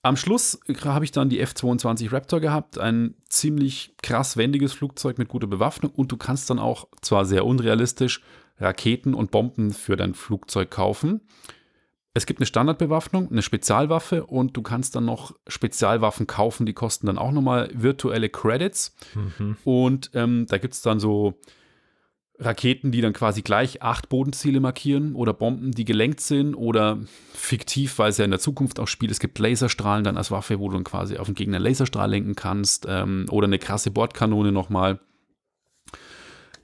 Am Schluss habe ich dann die F-22 Raptor gehabt, ein ziemlich krass wendiges Flugzeug mit guter Bewaffnung und du kannst dann auch, zwar sehr unrealistisch, Raketen und Bomben für dein Flugzeug kaufen. Es gibt eine Standardbewaffnung, eine Spezialwaffe und du kannst dann noch Spezialwaffen kaufen, die kosten dann auch nochmal virtuelle Credits. Mhm. Und ähm, da gibt es dann so Raketen, die dann quasi gleich acht Bodenziele markieren oder Bomben, die gelenkt sind oder fiktiv, weil es ja in der Zukunft auch spielt. Es gibt Laserstrahlen dann als Waffe, wo du dann quasi auf den Gegner Laserstrahl lenken kannst ähm, oder eine krasse Bordkanone nochmal.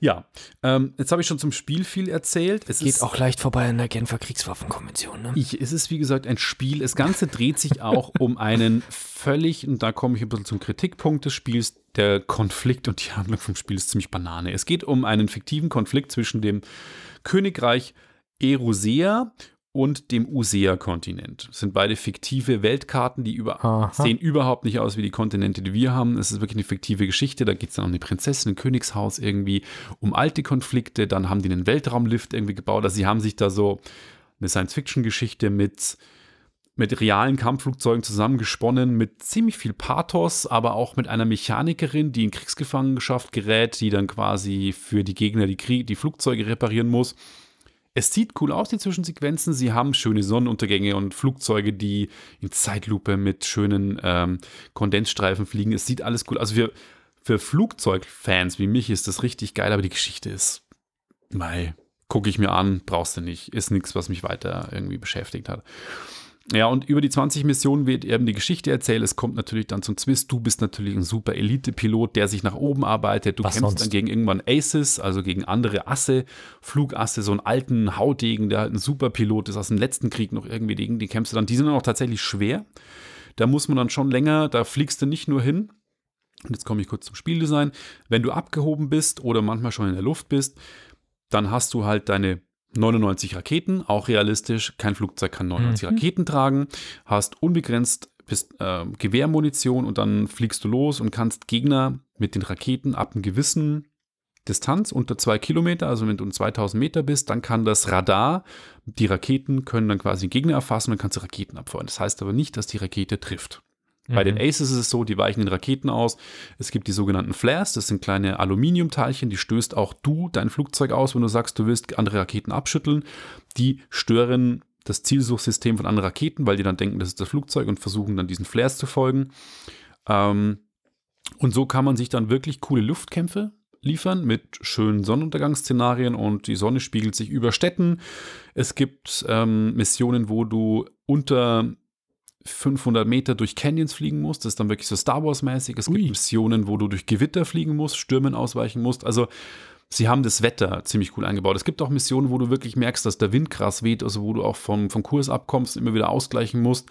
Ja, ähm, jetzt habe ich schon zum Spiel viel erzählt. Es Geht auch leicht vorbei an der Genfer Kriegswaffenkonvention, ne? ich, es ist wie gesagt ein Spiel. Das Ganze dreht sich auch um einen völlig, und da komme ich ein bisschen zum Kritikpunkt des Spiels, der Konflikt und die Handlung vom Spiel ist ziemlich Banane. Es geht um einen fiktiven Konflikt zwischen dem Königreich Erusea und dem Usea-Kontinent. Das sind beide fiktive Weltkarten, die über Aha. sehen überhaupt nicht aus wie die Kontinente, die wir haben. Es ist wirklich eine fiktive Geschichte. Da geht es dann um eine Prinzessin, ein Königshaus irgendwie, um alte Konflikte. Dann haben die einen Weltraumlift irgendwie gebaut. Also sie haben sich da so eine Science-Fiction-Geschichte mit, mit realen Kampfflugzeugen zusammengesponnen, mit ziemlich viel Pathos, aber auch mit einer Mechanikerin, die in Kriegsgefangenschaft gerät, die dann quasi für die Gegner die, Krieg die Flugzeuge reparieren muss. Es sieht cool aus, die Zwischensequenzen. Sie haben schöne Sonnenuntergänge und Flugzeuge, die in Zeitlupe mit schönen ähm, Kondensstreifen fliegen. Es sieht alles cool aus. Also für, für Flugzeugfans wie mich ist das richtig geil, aber die Geschichte ist, mei, gucke ich mir an, brauchst du nicht. Ist nichts, was mich weiter irgendwie beschäftigt hat. Ja, und über die 20 Missionen wird eben die Geschichte erzählt. Es kommt natürlich dann zum Zwist. Du bist natürlich ein super Elite-Pilot, der sich nach oben arbeitet. Du Was kämpfst sonst? dann gegen irgendwann Aces, also gegen andere Asse, Flugasse, so einen alten Haudegen, der halt ein super Pilot ist aus dem letzten Krieg noch irgendwie gegen. Die kämpfst du dann. Die sind dann auch tatsächlich schwer. Da muss man dann schon länger, da fliegst du nicht nur hin. Und jetzt komme ich kurz zum Spieldesign. Wenn du abgehoben bist oder manchmal schon in der Luft bist, dann hast du halt deine 99 Raketen, auch realistisch. Kein Flugzeug kann 99 Mhm. Raketen tragen. Hast unbegrenzt bis, äh, Gewehrmunition und dann fliegst du los und kannst Gegner mit den Raketen ab einem gewissen Distanz unter zwei Kilometer, also wenn du um 2000 Meter bist, dann kann das Radar, die Raketen können dann quasi den Gegner erfassen und dann kannst du Raketen abfeuern. Das heißt aber nicht, dass die Rakete trifft. Bei den Aces ist es so, die weichen den Raketen aus. Es gibt die sogenannten Flares, das sind kleine Aluminiumteilchen, die stößt auch du dein Flugzeug aus, wenn du sagst, du willst andere Raketen abschütteln. Die stören das Zielsuchsystem von anderen Raketen, weil die dann denken, das ist das Flugzeug und versuchen dann diesen Flares zu folgen. Ähm, und so kann man sich dann wirklich coole Luftkämpfe liefern mit schönen Sonnenuntergangsszenarien und die Sonne spiegelt sich über Städten. Es gibt ähm, Missionen, wo du unter 500 Meter durch Canyons fliegen musst. Das ist dann wirklich so Star Wars-mäßig. Es Ui. gibt Missionen, wo du durch Gewitter fliegen musst, Stürmen ausweichen musst. Also sie haben das Wetter ziemlich cool eingebaut. Es gibt auch Missionen, wo du wirklich merkst, dass der Wind krass weht, also wo du auch vom, vom Kurs abkommst und immer wieder ausgleichen musst.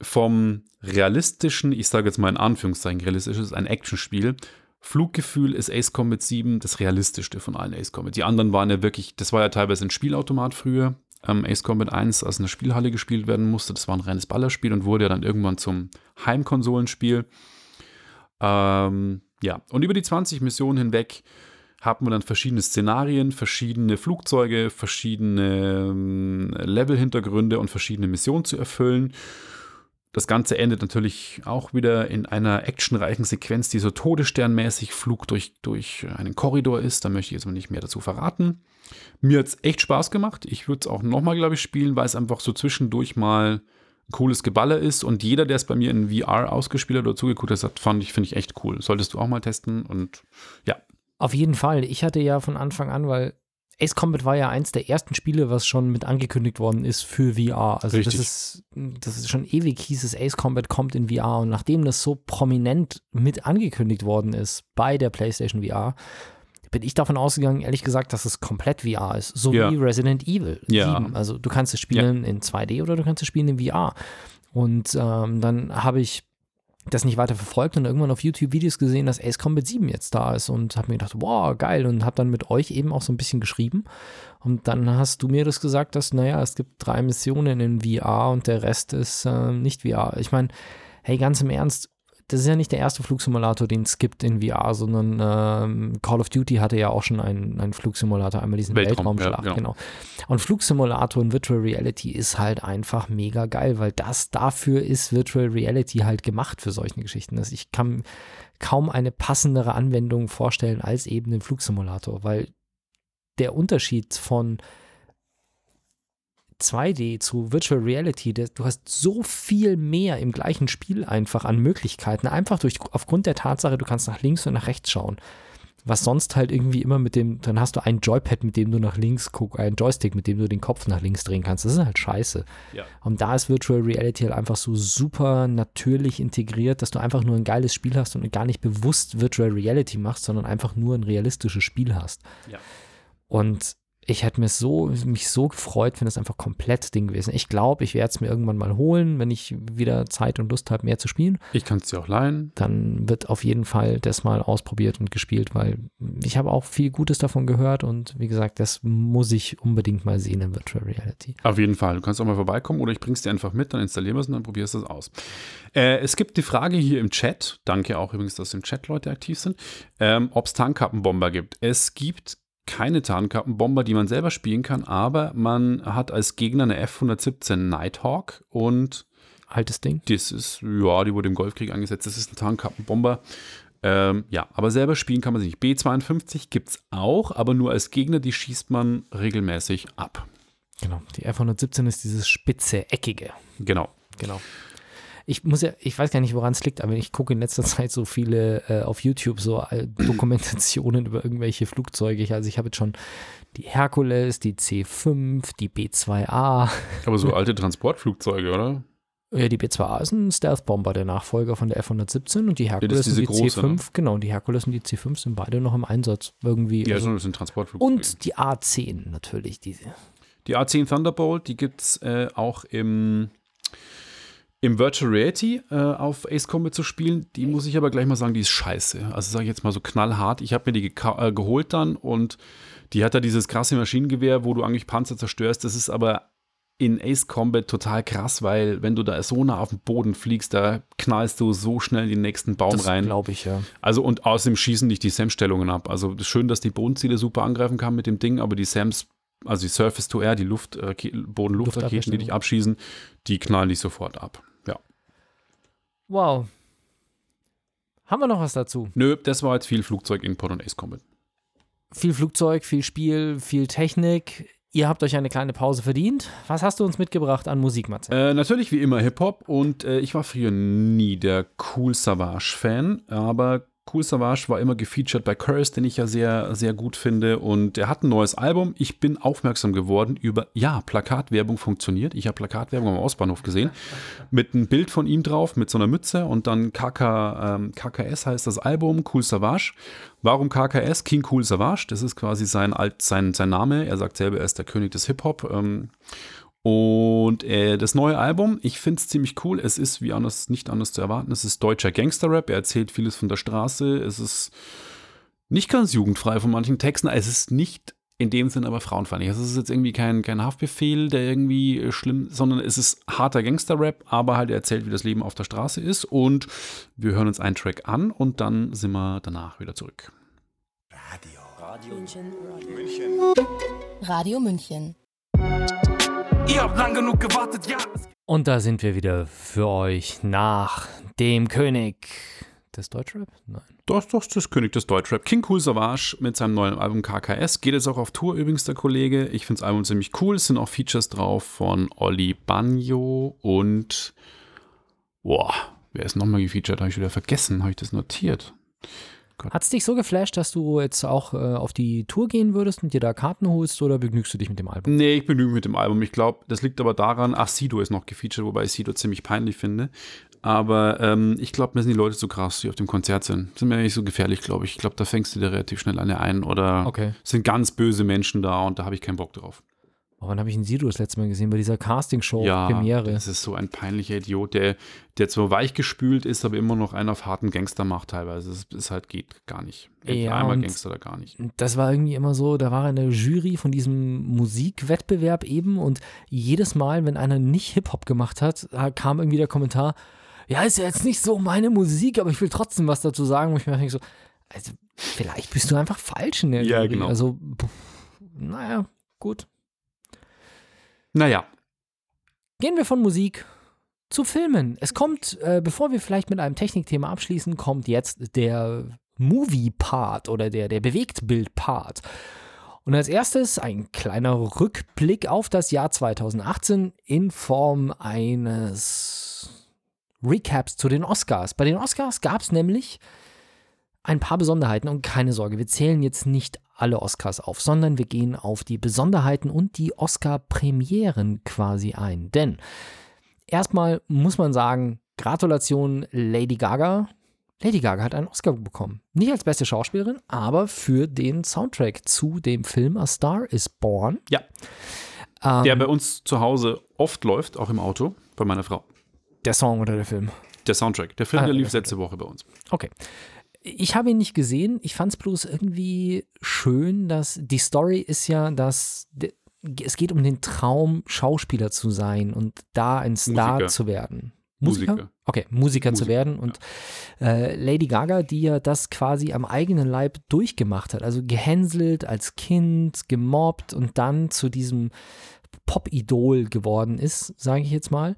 Vom realistischen, ich sage jetzt mal in Anführungszeichen, realistisch ist ein Actionspiel. Fluggefühl ist Ace Combat 7 das realistischste von allen Ace Combat. Die anderen waren ja wirklich, das war ja teilweise ein Spielautomat früher. Ähm, Ace Combat 1, als in der Spielhalle gespielt werden musste, das war ein reines Ballerspiel und wurde ja dann irgendwann zum Heimkonsolenspiel. Ähm, ja, und über die 20 Missionen hinweg haben wir dann verschiedene Szenarien, verschiedene Flugzeuge, verschiedene ähm, Level-Hintergründe und verschiedene Missionen zu erfüllen. Das Ganze endet natürlich auch wieder in einer actionreichen Sequenz, die so todessternmäßig Flug durch, durch einen Korridor ist. Da möchte ich jetzt mal nicht mehr dazu verraten. Mir hat es echt Spaß gemacht. Ich würde es auch nochmal, glaube ich, spielen, weil es einfach so zwischendurch mal ein cooles Geballer ist. Und jeder, der es bei mir in VR ausgespielt hat oder zugeguckt hat, fand ich, finde ich echt cool. Solltest du auch mal testen. Und ja, Auf jeden Fall. Ich hatte ja von Anfang an, weil Ace Combat war ja eins der ersten Spiele, was schon mit angekündigt worden ist für VR. Also Richtig. das ist, das ist schon ewig hieß es, Ace Combat kommt in VR. Und nachdem das so prominent mit angekündigt worden ist bei der PlayStation VR, bin ich davon ausgegangen, ehrlich gesagt, dass es komplett VR ist. So Ja. wie Resident Evil Ja. 7. Also du kannst es spielen in 2D oder du kannst es spielen in VR. Und ähm, dann habe ich das nicht weiter verfolgt und irgendwann auf YouTube Videos gesehen, dass Ace Combat 7 jetzt da ist und habe mir gedacht, wow, geil und habe dann mit euch eben auch so ein bisschen geschrieben und dann hast du mir das gesagt, dass, naja, es gibt drei Missionen in VR und der Rest ist äh, nicht VR. Ich meine, hey, ganz im Ernst, das ist ja nicht der erste Flugsimulator, den es gibt in VR, sondern ähm, Call of Duty hatte ja auch schon einen, einen Flugsimulator, einmal diesen Weltraum, ja, Weltraumschlag, genau. genau. Und Flugsimulator und Virtual Reality ist halt einfach mega geil, weil das dafür ist Virtual Reality halt gemacht für solche Geschichten. Also ich kann kaum eine passendere Anwendung vorstellen als eben den Flugsimulator, weil der Unterschied von 2D zu Virtual Reality, du hast so viel mehr im gleichen Spiel einfach an Möglichkeiten, einfach durch aufgrund der Tatsache, du kannst nach links und nach rechts schauen. Was sonst halt irgendwie immer mit dem, dann hast du ein Joypad, mit dem du nach links guckst, einen Joystick, mit dem du den Kopf nach links drehen kannst. Das ist halt scheiße. Ja. Und da ist Virtual Reality halt einfach so super natürlich integriert, dass du einfach nur ein geiles Spiel hast und gar nicht bewusst Virtual Reality machst, sondern einfach nur ein realistisches Spiel hast. Ja. Und ich hätte mir so, mich so gefreut, wenn es einfach komplett Ding gewesen. Ich glaube, ich werde es mir irgendwann mal holen, wenn ich wieder Zeit und Lust habe, mehr zu spielen. Ich kann es dir auch leihen. Dann wird auf jeden Fall das mal ausprobiert und gespielt, weil ich habe auch viel Gutes davon gehört und wie gesagt, das muss ich unbedingt mal sehen in Virtual Reality. Auf jeden Fall. Du kannst auch mal vorbeikommen oder ich bring's dir einfach mit, dann installieren wir es und dann probierst du es aus. Äh, es gibt die Frage hier im Chat, danke auch übrigens, dass im Chat Leute aktiv sind, ähm, ob es Tankkappenbomber gibt. Es gibt keine Tarnkappenbomber, die man selber spielen kann, aber man hat als Gegner eine F-117 Nighthawk und Altes Ding. das ist, ja, die wurde im Golfkrieg eingesetzt, das ist ein Tarnkappenbomber. Ähm, ja, aber selber spielen kann man sie nicht. B-52 gibt es auch, aber nur als Gegner, die schießt man regelmäßig ab. Genau. Die F-117 ist dieses spitze, eckige. Genau. Genau. Ich muss ja, ich weiß gar nicht, woran es liegt, aber ich gucke in letzter Zeit so viele äh, auf YouTube so äh, Dokumentationen über irgendwelche Flugzeuge. Ich, also ich habe jetzt schon die Herkules, die C5, die B2A. Aber so alte Transportflugzeuge, oder? Ja, die B2A ist ein Stealth-Bomber, der Nachfolger von der F-117 und die Herkules diese und die große, C5, ne? genau, die Herkules und die C5 sind beide noch im Einsatz irgendwie. Ja, also, das sind Transportflugzeuge. und die A10 natürlich, diese. Die A10 Thunderbolt, die gibt es äh, auch im, im Virtual Reality äh, auf Ace Combat zu spielen. Die muss ich aber gleich mal sagen, die ist scheiße. Also sage ich jetzt mal so knallhart. Ich habe mir die äh, geholt dann und die hat da dieses krasse Maschinengewehr, wo du eigentlich Panzer zerstörst. Das ist aber in Ace Combat total krass, weil wenn du da so nah auf den Boden fliegst, da knallst du so schnell in den nächsten Baum Das rein. glaube ich, ja. Also und außerdem schießen dich die SAM-Stellungen ab. Also schön, dass die Bodenziele super angreifen kann mit dem Ding, aber die SAMs, also die Surface to Air, die Luft, äh, Boden-Luft-Raketen, die dich abschießen, die knallen dich sofort ab. Wow. Haben wir noch was dazu? Nö, das war jetzt viel Flugzeug-Input und Ace Combat. Viel Flugzeug, viel Spiel, viel Technik. Ihr habt euch eine kleine Pause verdient. Was hast du uns mitgebracht an Musik, Matze? Äh, natürlich wie immer Hip-Hop und äh, ich war früher nie der Cool Savage-Fan, aber Cool Savage war immer gefeatured bei Curse, den ich ja sehr, sehr gut finde und er hat ein neues Album. Ich bin aufmerksam geworden über, ja, Plakatwerbung funktioniert. Ich habe Plakatwerbung am Ausbahnhof gesehen mit einem Bild von ihm drauf, mit so einer Mütze und dann KK, ähm, KKS heißt das Album, Cool Savage. Warum KKS? King Cool Savage, das ist quasi sein, Alt, sein, sein Name. Er sagt selber, er ist der König des Hip-Hop. Ähm, und äh, das neue Album, ich finde es ziemlich cool. Es ist wie anders, nicht anders zu erwarten. Es ist deutscher Gangster-Rap. Er erzählt vieles von der Straße. Es ist nicht ganz jugendfrei von manchen Texten. Es ist nicht in dem Sinn aber frauenfeindlich. Es ist jetzt irgendwie kein, kein Haftbefehl, der irgendwie äh, schlimm, sondern es ist harter Gangster-Rap, aber halt er erzählt, wie das Leben auf der Straße ist. Und wir hören uns einen Track an und dann sind wir danach wieder zurück. Radio München. Ihr habt lang genug gewartet, ja. Und da sind wir wieder für euch nach dem König des Deutschrap? Nein. Das, das ist das König des Deutschrap. King Cool Savage mit seinem neuen Album KKS. Geht jetzt auch auf Tour übrigens, der Kollege. Ich finde das Album ziemlich cool. Es sind auch Features drauf von Olli Bagno und. Boah, wer ist nochmal gefeatured? Habe ich wieder vergessen. Habe ich das notiert? Hat es dich so geflasht, dass du jetzt auch äh, auf die Tour gehen würdest und dir da Karten holst oder begnügst du dich mit dem Album? Nee, ich begnüge mich mit dem Album. Ich glaube, das liegt aber daran, ach, Sido ist noch gefeatured, wobei ich Sido ziemlich peinlich finde. Aber ähm, ich glaube, mir sind die Leute so krass, die auf dem Konzert sind. Sind mir nicht so gefährlich, glaube ich. Ich glaube, da fängst du dir relativ schnell eine ein. Oder Okay. sind ganz böse Menschen da und da habe ich keinen Bock drauf. Oh, wann habe ich einen Sido das letzte Mal gesehen? Bei dieser Castingshow ja, Premiere. das ist so ein peinlicher Idiot, der, der zwar weichgespült ist, aber immer noch einen auf harten Gangster macht teilweise. Es ist halt geht gar nicht. Entweder Ja, einmal und- Gangster oder gar nicht. das war irgendwie immer so, da war in der Jury von diesem Musikwettbewerb eben und jedes Mal, wenn einer nicht Hip-Hop gemacht hat, kam irgendwie der Kommentar, ja, ist ja jetzt nicht so meine Musik, aber ich will trotzdem was dazu sagen, wo ich mir denke so, also vielleicht bist du einfach falsch in der Ja, Jury. genau. Also, pff, naja, gut. Naja, Gehen wir von Musik zu Filmen. Es kommt, äh, bevor wir vielleicht mit einem Technikthema abschließen, kommt jetzt der Movie-Part oder der, der Bewegtbild-Part. Und als erstes ein kleiner Rückblick auf das Jahr 2018 in Form eines Recaps zu den Oscars. Bei den Oscars gab es nämlich ein paar Besonderheiten und keine Sorge, wir zählen jetzt nicht alle Oscars auf, sondern wir gehen auf die Besonderheiten und die Oscar-Premieren quasi ein. Denn erstmal muss man sagen, Gratulation Lady Gaga. Lady Gaga hat einen Oscar bekommen. Nicht als beste Schauspielerin, aber für den Soundtrack zu dem Film A Star is Born. Ja. Ähm, Der bei uns zu Hause oft läuft, auch im Auto, bei meiner Frau. der Song oder der Film. Der Soundtrack. Der Film, Ah, der lief letzte Woche bei uns. Okay. Ich habe ihn nicht gesehen. Ich fand es bloß irgendwie schön, dass die Story ist ja, dass es geht um den Traum, Schauspieler zu sein und da ein Star Musiker. zu werden. Musiker. Okay, Musiker, zu Musiker, werden. Und äh, Lady Gaga, die ja das quasi am eigenen Leib durchgemacht hat, also gehänselt als Kind, gemobbt und dann zu diesem Pop-Idol geworden ist, sage ich jetzt mal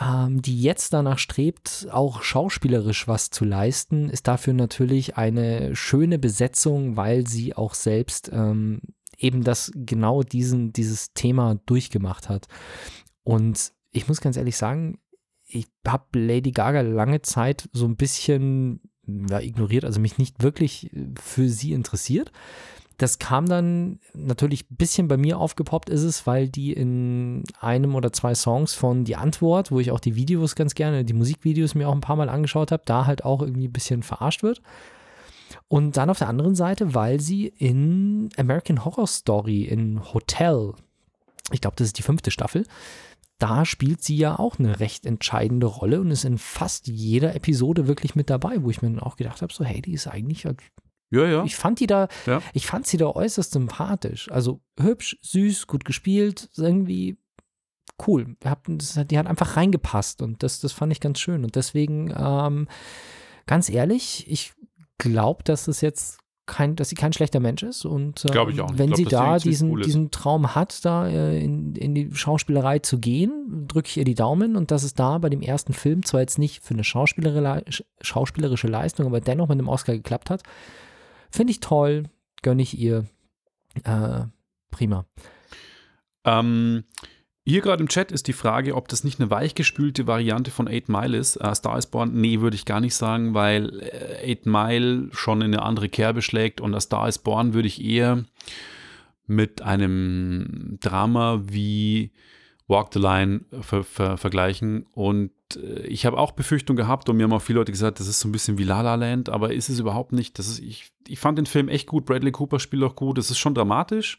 ähm, die jetzt danach strebt, auch schauspielerisch was zu leisten, ist dafür natürlich eine schöne Besetzung, weil sie auch selbst ähm, eben das genau diesen, dieses Thema durchgemacht hat. Und ich muss ganz ehrlich sagen, ich habe Lady Gaga lange Zeit so ein bisschen ja, ignoriert, also mich nicht wirklich für sie interessiert. Das kam dann natürlich ein bisschen bei mir aufgepoppt ist es, weil die in einem oder zwei Songs von Die Antwort, wo ich auch die Videos ganz gerne, die Musikvideos mir auch ein paar Mal angeschaut habe, da halt auch irgendwie ein bisschen verarscht wird. Und dann auf der anderen Seite, weil sie in American Horror Story, in Hotel, ich glaube, das ist die fünfte Staffel, da spielt sie ja auch eine recht entscheidende Rolle und ist in fast jeder Episode wirklich mit dabei, wo ich mir dann auch gedacht habe, so hey, die ist eigentlich Ja, ja. ich fand die da, Ja. ich fand sie da äußerst sympathisch. Also hübsch, süß, gut gespielt, irgendwie cool. Die hat einfach reingepasst und das, das fand ich ganz schön. Und deswegen, ähm, ganz ehrlich, ich glaube, dass es jetzt kein, dass sie kein schlechter Mensch ist. Und ähm, ich wenn Ich sie glaub, sie da diesen, cool diesen Traum hat, da äh, in, in die Schauspielerei zu gehen, drücke ich ihr die Daumen und dass es da bei dem ersten Film zwar jetzt nicht für eine schauspielerische, schauspielerische Leistung, aber dennoch mit dem Oscar geklappt hat, finde ich toll, gönne ich ihr. Äh, prima. Ähm, hier gerade im Chat ist die Frage, ob das nicht eine weichgespülte Variante von Eight Mile ist. Äh, Star is Born, nee, würde ich gar nicht sagen, weil äh, Eight Mile schon in eine andere Kerbe schlägt und A Star is Born würde ich eher mit einem Drama wie Walk the Line ver ver vergleichen. Und ich habe auch Befürchtung gehabt und mir haben auch viele Leute gesagt, das ist so ein bisschen wie La La Land, aber ist es überhaupt nicht. Das ist, ich, ich fand den Film echt gut. Bradley Cooper spielt auch gut. Es ist schon dramatisch,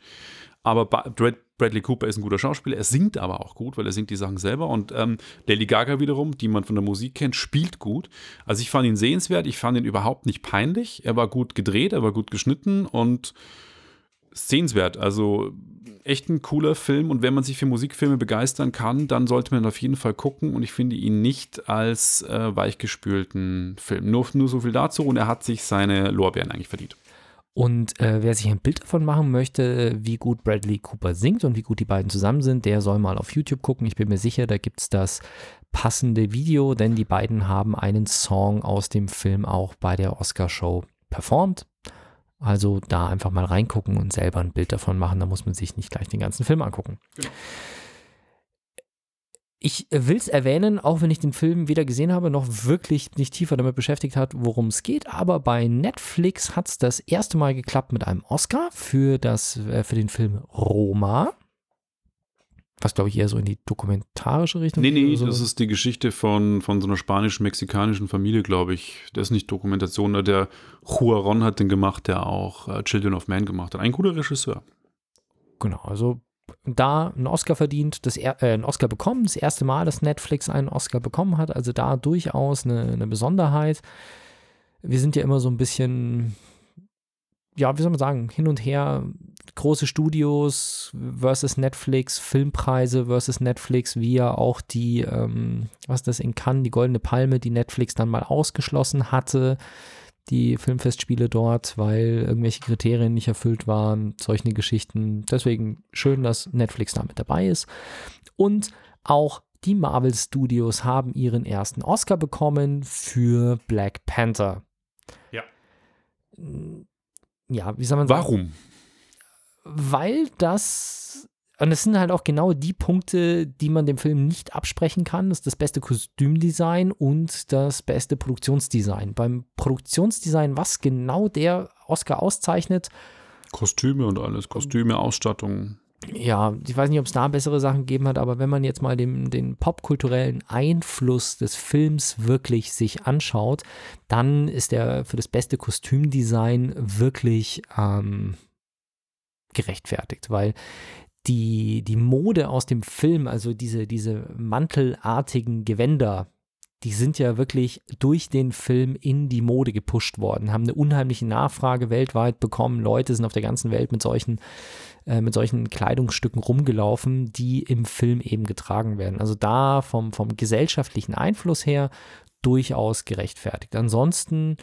aber Bradley Cooper ist ein guter Schauspieler. Er singt aber auch gut, weil er singt die Sachen selber. Und ähm, Lady Gaga wiederum, die man von der Musik kennt, spielt gut. Also ich fand ihn sehenswert. Ich fand ihn überhaupt nicht peinlich. Er war gut gedreht, er war gut geschnitten und sehenswert. Also echt ein cooler Film und wenn man sich für Musikfilme begeistern kann, dann sollte man auf jeden Fall gucken und ich finde ihn nicht als äh, weichgespülten Film. Nur, nur so viel dazu und er hat sich seine Lorbeeren eigentlich verdient. Und äh, wer sich ein Bild davon machen möchte, wie gut Bradley Cooper singt und wie gut die beiden zusammen sind, der soll mal auf YouTube gucken. Ich bin mir sicher, da gibt es das passende Video, denn die beiden haben einen Song aus dem Film auch bei der Oscar-Show performt. Also da einfach mal reingucken und selber ein Bild davon machen. Da muss man sich nicht gleich den ganzen Film angucken. Genau. Ich will es erwähnen, auch wenn ich den Film weder gesehen habe, noch wirklich nicht tiefer damit beschäftigt hat, worum es geht. Aber bei Netflix hat es das erste Mal geklappt mit einem Oscar für, das, äh, für den Film Roma. Was, glaube ich, eher so in die dokumentarische Richtung Nee, geht nee, so. das ist die Geschichte von, von so einer spanischen-mexikanischen Familie, glaube ich. Das ist nicht Dokumentation, der Juaron hat den gemacht, der auch äh, Children of Man gemacht hat. Ein guter Regisseur. Genau, also da einen Oscar verdient, das er, äh, einen Oscar bekommen, das erste Mal, dass Netflix einen Oscar bekommen hat, also da durchaus eine, eine Besonderheit. Wir sind ja immer so ein bisschen, ja, wie soll man sagen, hin und her, große Studios versus Netflix, Filmpreise versus Netflix, wie ja auch die, ähm, was ist das in Cannes, die Goldene Palme, die Netflix dann mal ausgeschlossen hatte, die Filmfestspiele dort, weil irgendwelche Kriterien nicht erfüllt waren, solche Geschichten. Deswegen schön, dass Netflix da mit dabei ist. Und auch die Marvel Studios haben ihren ersten Oscar bekommen für Black Panther. Ja. Ja, wie soll man sagen? Warum? Weil das, und es sind halt auch genau die Punkte, die man dem Film nicht absprechen kann. Das ist das beste Kostümdesign und das beste Produktionsdesign. Beim Produktionsdesign, was genau der Oscar auszeichnet, Kostüme und alles, Kostüme, Ausstattung. ja, ich weiß nicht, ob es da bessere Sachen gegeben hat, aber wenn man jetzt mal den, den popkulturellen Einfluss des Films wirklich sich anschaut, dann ist er für das beste Kostümdesign wirklich ähm, gerechtfertigt, weil die, die Mode aus dem Film, also diese, diese mantelartigen Gewänder, die sind ja wirklich durch den Film in die Mode gepusht worden, haben eine unheimliche Nachfrage weltweit bekommen. Leute sind auf der ganzen Welt mit solchen, äh, mit solchen Kleidungsstücken rumgelaufen, die im Film eben getragen werden. Also da vom, vom gesellschaftlichen Einfluss her durchaus gerechtfertigt. Ansonsten,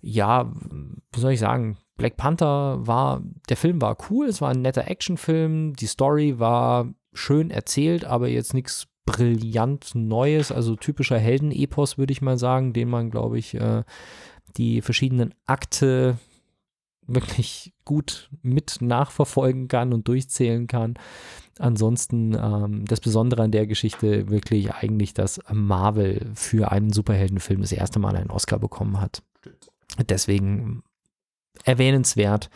ja, wie soll ich sagen, Black Panther war, der Film war cool, es war ein netter Actionfilm, die Story war schön erzählt, aber jetzt nichts brillant Neues, also typischer Heldenepos, würde ich mal sagen, den man, glaube ich, äh, die verschiedenen Akte wirklich gut mit nachverfolgen kann und durchzählen kann. Ansonsten ähm, das Besondere an der Geschichte wirklich eigentlich, dass Marvel für einen Superheldenfilm das erste Mal einen Oscar bekommen hat. Deswegen erwähnenswert,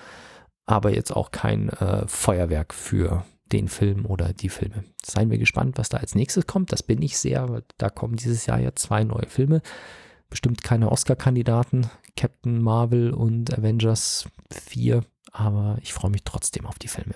aber jetzt auch kein äh, Feuerwerk für den Film oder die Filme. Seien wir gespannt, was da als nächstes kommt. Das bin ich sehr. Da kommen dieses Jahr ja zwei neue Filme. Bestimmt keine Oscar-Kandidaten. Captain Marvel und Avengers 4. Aber ich freue mich trotzdem auf die Filme.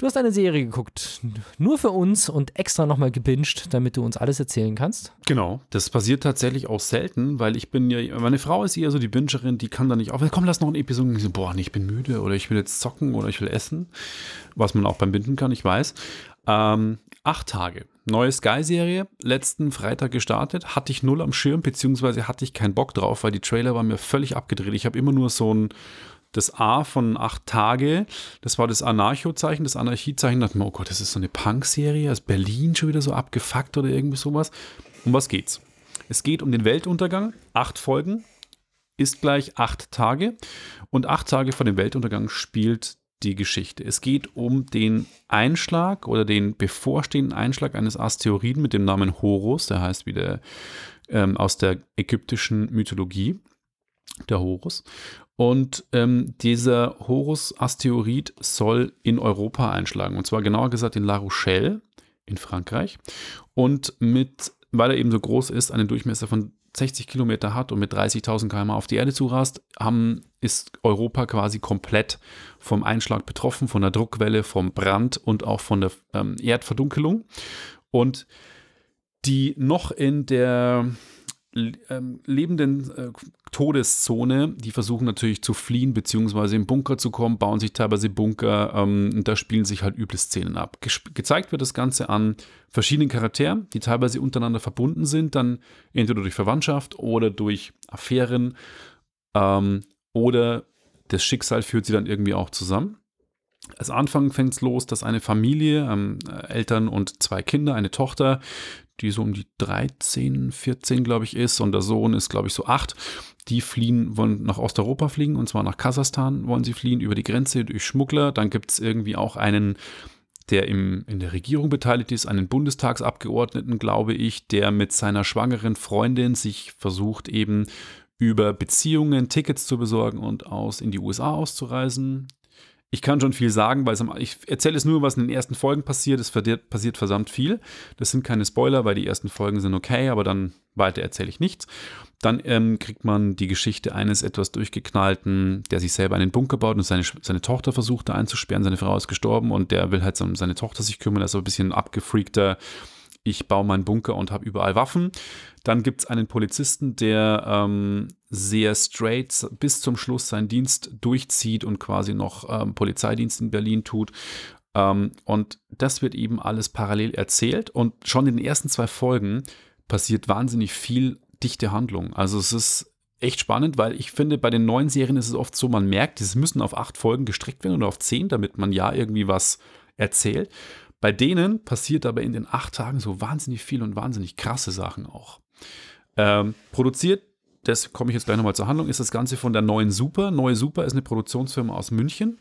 Du hast eine Serie geguckt, nur für uns und extra nochmal gebinged, damit du uns alles erzählen kannst. Genau, das passiert tatsächlich auch selten, weil ich bin ja, meine Frau ist eher so die Bingerin, die kann da nicht auf, komm, lass noch eine Episode. Und ich so, boah, ich bin müde oder ich will jetzt zocken oder ich will essen, was man auch beim Binden kann, ich weiß. Ähm, acht Tage, neue Sky-Serie, letzten Freitag gestartet, hatte ich null am Schirm, beziehungsweise hatte ich keinen Bock drauf, weil die Trailer waren mir völlig abgedreht. Ich habe immer nur so ein das A von acht Tage, das war das Anarcho-Zeichen, das Anarchie-Zeichen, dachte mir, oh Gott, das ist so eine Punk-Serie, ist Berlin schon wieder so abgefuckt oder irgendwie sowas. Um was geht's? Es geht um den Weltuntergang, acht Folgen, ist gleich acht Tage und acht Tage vor dem Weltuntergang spielt die Geschichte. Es geht um den Einschlag oder den bevorstehenden Einschlag eines Asteroiden mit dem Namen Horus, der heißt wieder ähm, aus der ägyptischen Mythologie, der Horus. Und ähm, dieser Horus-Asteroid soll in Europa einschlagen. Und zwar genauer gesagt in La Rochelle in Frankreich. Und mit, weil er eben so groß ist, einen Durchmesser von 60 Kilometer hat und mit 30.000 km auf die Erde zurast, haben, ist Europa quasi komplett vom Einschlag betroffen, von der Druckwelle, vom Brand und auch von der ähm, Erdverdunkelung. Und die noch in der ähm, lebenden äh, Todeszone, die versuchen natürlich zu fliehen, beziehungsweise im Bunker zu kommen, bauen sich teilweise Bunker, ähm, und da spielen sich halt üble Szenen ab. Ge gezeigt wird das Ganze an verschiedenen Charakteren, die teilweise untereinander verbunden sind, dann entweder durch Verwandtschaft oder durch Affären ähm, oder das Schicksal führt sie dann irgendwie auch zusammen. Als Anfang fängt es los, dass eine Familie, ähm, Eltern und zwei Kinder, eine Tochter, die so um die 13, 14, glaube ich, ist und der Sohn ist, glaube ich, so 8. Die fliehen, wollen nach Osteuropa fliegen und zwar nach Kasachstan wollen sie fliehen, über die Grenze durch Schmuggler. Dann gibt es irgendwie auch einen, der im, in der Regierung beteiligt ist, einen Bundestagsabgeordneten, glaube ich, der mit seiner schwangeren Freundin sich versucht, eben über Beziehungen Tickets zu besorgen und aus in die USA auszureisen. Ich kann schon viel sagen, weil ich erzähle es nur, was in den ersten Folgen passiert. Es passiert versammelt viel. Das sind keine Spoiler, weil die ersten Folgen sind okay, aber dann weiter erzähle ich nichts. Dann ähm, kriegt man die Geschichte eines etwas durchgeknallten, der sich selber einen Bunker baut und seine, seine Tochter versucht da einzusperren. Seine Frau ist gestorben und der will halt um seine Tochter sich kümmern. Er ist so ein bisschen abgefreakter ich baue meinen Bunker und habe überall Waffen. Dann gibt es einen Polizisten, der ähm, sehr straight bis zum Schluss seinen Dienst durchzieht und quasi noch ähm, Polizeidienst in Berlin tut. Ähm, und das wird eben alles parallel erzählt. Und schon in den ersten zwei Folgen passiert wahnsinnig viel dichte Handlung. Also es ist echt spannend, weil ich finde, bei den neuen Serien ist es oft so, man merkt, es müssen auf acht Folgen gestreckt werden oder auf zehn, damit man ja irgendwie was erzählt. Bei denen passiert aber in den acht Tagen so wahnsinnig viel und wahnsinnig krasse Sachen auch. Ähm, produziert das komme ich jetzt gleich nochmal zur Handlung, ist das Ganze von der Neuen Super. Neue Super ist eine Produktionsfirma aus München,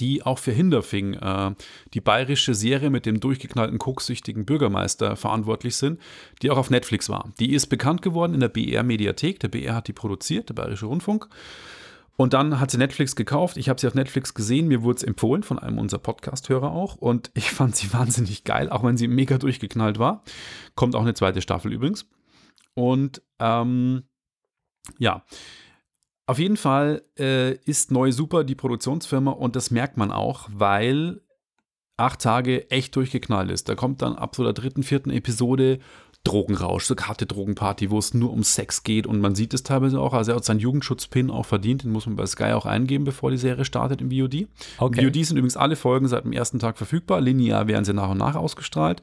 die auch für Hinterfing, äh, die bayerische Serie mit dem durchgeknallten koksüchtigen Bürgermeister verantwortlich sind, die auch auf Netflix war. Die ist bekannt geworden in der BR-Mediathek. Der BR hat die produziert, der Bayerische Rundfunk. Und dann hat sie Netflix gekauft. Ich habe sie auf Netflix gesehen. Mir wurde es empfohlen von einem unserer Podcast-Hörer auch. Und ich fand sie wahnsinnig geil, auch wenn sie mega durchgeknallt war. Kommt auch eine zweite Staffel übrigens. Und ähm, ja, auf jeden Fall äh, ist Neu Super die Produktionsfirma und das merkt man auch, weil acht Tage echt durchgeknallt ist. Da kommt dann ab so der dritten, vierten Episode Drogenrausch, so harte Drogenparty, wo es nur um Sex geht und man sieht es teilweise auch. Also er hat seinen Jugendschutzpin auch verdient, den muss man bei Sky auch eingeben, bevor die Serie startet im VOD. Okay. VOD sind übrigens alle Folgen seit dem ersten Tag verfügbar. Linear werden sie nach und nach ausgestrahlt.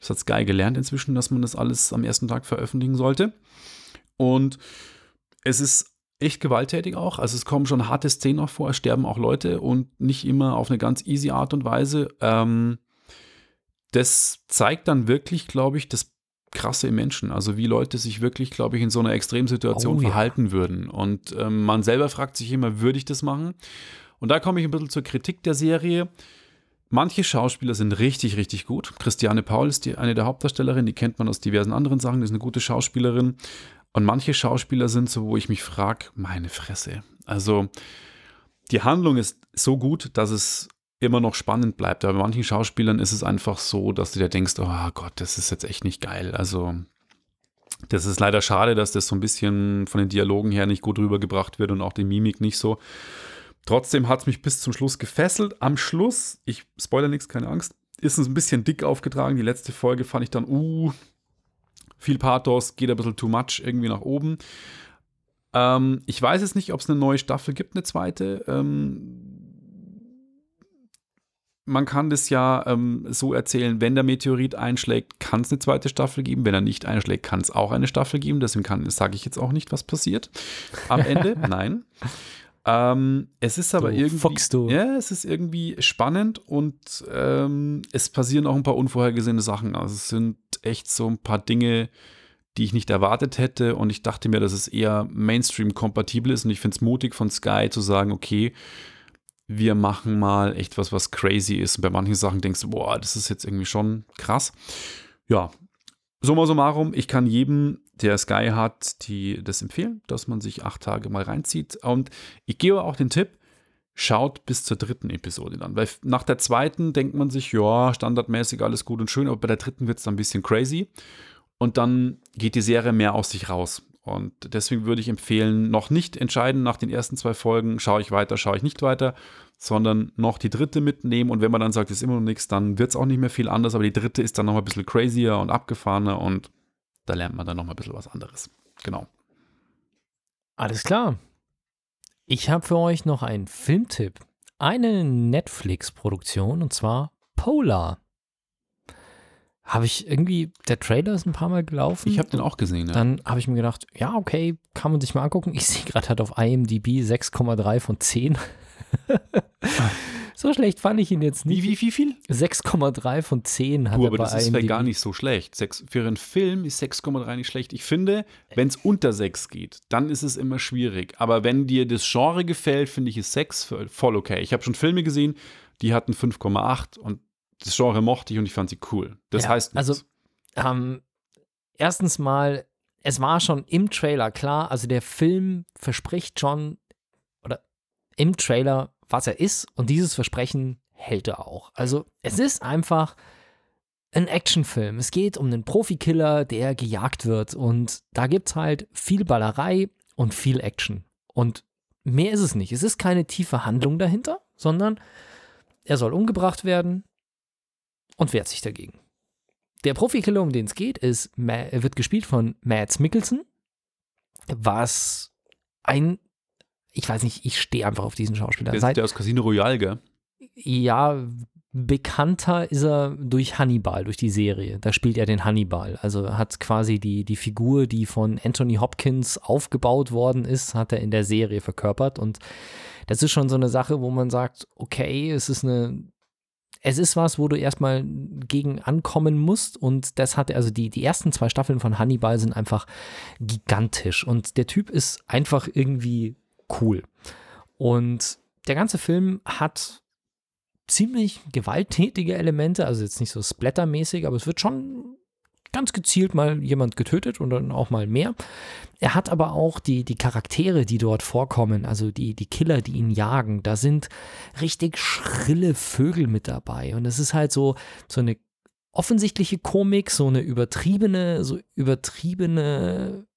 Das hat Sky gelernt inzwischen, dass man das alles am ersten Tag veröffentlichen sollte. Und es ist echt gewalttätig auch. Also es kommen schon harte Szenen auch vor, es sterben auch Leute und nicht immer auf eine ganz easy Art und Weise. Ähm, das zeigt dann wirklich, glaube ich, das krasse Menschen. Also wie Leute sich wirklich, glaube ich, in so einer Extremsituation Oh ja. verhalten würden. Und ähm, man selber fragt sich immer, würde ich das machen? Und da komme ich ein bisschen zur Kritik der Serie. Manche Schauspieler sind richtig, richtig gut. Christiane Paul ist die, eine der Hauptdarstellerinnen, die kennt man aus diversen anderen Sachen, die ist eine gute Schauspielerin. Und manche Schauspieler sind so, wo ich mich frage, meine Fresse. Also die Handlung ist so gut, dass es immer noch spannend bleibt. Aber bei manchen Schauspielern ist es einfach so, dass du dir denkst, oh Gott, das ist jetzt echt nicht geil. Also das ist leider schade, dass das so ein bisschen von den Dialogen her nicht gut rübergebracht wird und auch die Mimik nicht so. Trotzdem hat es mich bis zum Schluss gefesselt. Am Schluss, ich spoilere nichts, keine Angst, ist es ein bisschen dick aufgetragen. Die letzte Folge fand ich dann, uh, viel Pathos, geht ein bisschen too much irgendwie nach oben. Ähm, ich weiß jetzt nicht, ob es eine neue Staffel gibt, eine zweite. Ähm, man kann das ja ähm, so erzählen, wenn der Meteorit einschlägt, kann es eine zweite Staffel geben. Wenn er nicht einschlägt, kann es auch eine Staffel geben. Deswegen sage ich jetzt auch nicht, was passiert am Ende. Nein. Ähm, es ist aber Du irgendwie. Fuchs, du. Ja, es ist irgendwie spannend und ähm, es passieren auch ein paar unvorhergesehene Sachen. Also es sind echt so ein paar Dinge, die ich nicht erwartet hätte. Und ich dachte mir, dass es eher Mainstream-kompatibel ist. Und ich finde es mutig von Sky zu sagen, okay, wir machen mal echt was, was crazy ist. Und bei manchen Sachen denkst du, boah, das ist jetzt irgendwie schon krass. Ja, summa summarum, ich kann jedem, der Sky hat, die, das empfehlen, dass man sich acht Tage mal reinzieht. Und ich gebe auch den Tipp, schaut bis zur dritten Episode dann. Weil nach der zweiten denkt man sich, ja, standardmäßig alles gut und schön, aber bei der dritten wird es dann ein bisschen crazy. Und dann geht die Serie mehr aus sich raus. Und deswegen würde ich empfehlen, noch nicht entscheiden nach den ersten zwei Folgen, schaue ich weiter, schaue ich nicht weiter, sondern noch die dritte mitnehmen. Und wenn man dann sagt, es ist immer noch nichts, dann wird es auch nicht mehr viel anders. Aber die dritte ist dann noch mal ein bisschen crazier und abgefahrener und da lernt man dann noch mal ein bisschen was anderes. Genau. Alles klar. Ich habe für euch noch einen Filmtipp. Eine Netflix-Produktion und zwar Polar. Habe ich irgendwie, der Trailer ist ein paar Mal gelaufen. Ich habe den auch gesehen. Ja. Dann habe ich mir gedacht, ja, okay, kann man sich mal angucken. Ich sehe gerade halt auf IMDb 6,3 von 10. so schlecht fand ich ihn jetzt nicht. wie, wie, wie viel? 6,3 von 10 hat Du, er aber das ist IMDb. ja gar nicht so schlecht. Sechs, für einen Film ist 6,3 nicht schlecht. Ich finde, wenn es unter 6 geht, dann ist es immer schwierig. Aber wenn dir das Genre gefällt, finde ich, ist 6 voll okay. Ich habe schon Filme gesehen, die hatten 5,8 und das Genre mochte ich und ich fand sie cool. Das Ja, heißt nichts. also ähm, erstens mal, es war schon im Trailer klar, also der Film verspricht schon, oder im Trailer, was er ist, und dieses Versprechen hält er auch. Also es ist einfach ein Actionfilm. Es geht um einen Profikiller, der gejagt wird und da gibt es halt viel Ballerei und viel Action. Und mehr ist es nicht. Es ist keine tiefe Handlung dahinter, sondern er soll umgebracht werden und wehrt sich dagegen. Der Profikiller, um den es geht, ist, wird gespielt von Mads Mikkelsen, was ein, ich weiß nicht, ich stehe einfach auf diesen Schauspieler. der, Seit, der aus Casino Royale, gell? ja, bekannter ist er durch Hannibal, durch die Serie. Da spielt er den Hannibal. Also hat quasi die, die Figur, die von Anthony Hopkins aufgebaut worden ist, hat er in der Serie verkörpert. Und das ist schon so eine Sache, wo man sagt, okay, es ist eine es ist was, wo du erstmal gegen ankommen musst und das hat, also die, die ersten zwei Staffeln von Hannibal sind einfach gigantisch und der Typ ist einfach irgendwie cool. Und der ganze Film hat ziemlich gewalttätige Elemente, also jetzt nicht so splattermäßig, aber es wird schon ganz gezielt mal jemand getötet und dann auch mal mehr. Er hat aber auch die, die Charaktere, die dort vorkommen, also die, die Killer, die ihn jagen, da sind richtig schrille Vögel mit dabei. Und es ist halt so, so eine offensichtliche Komik, so eine übertriebene, so übertriebene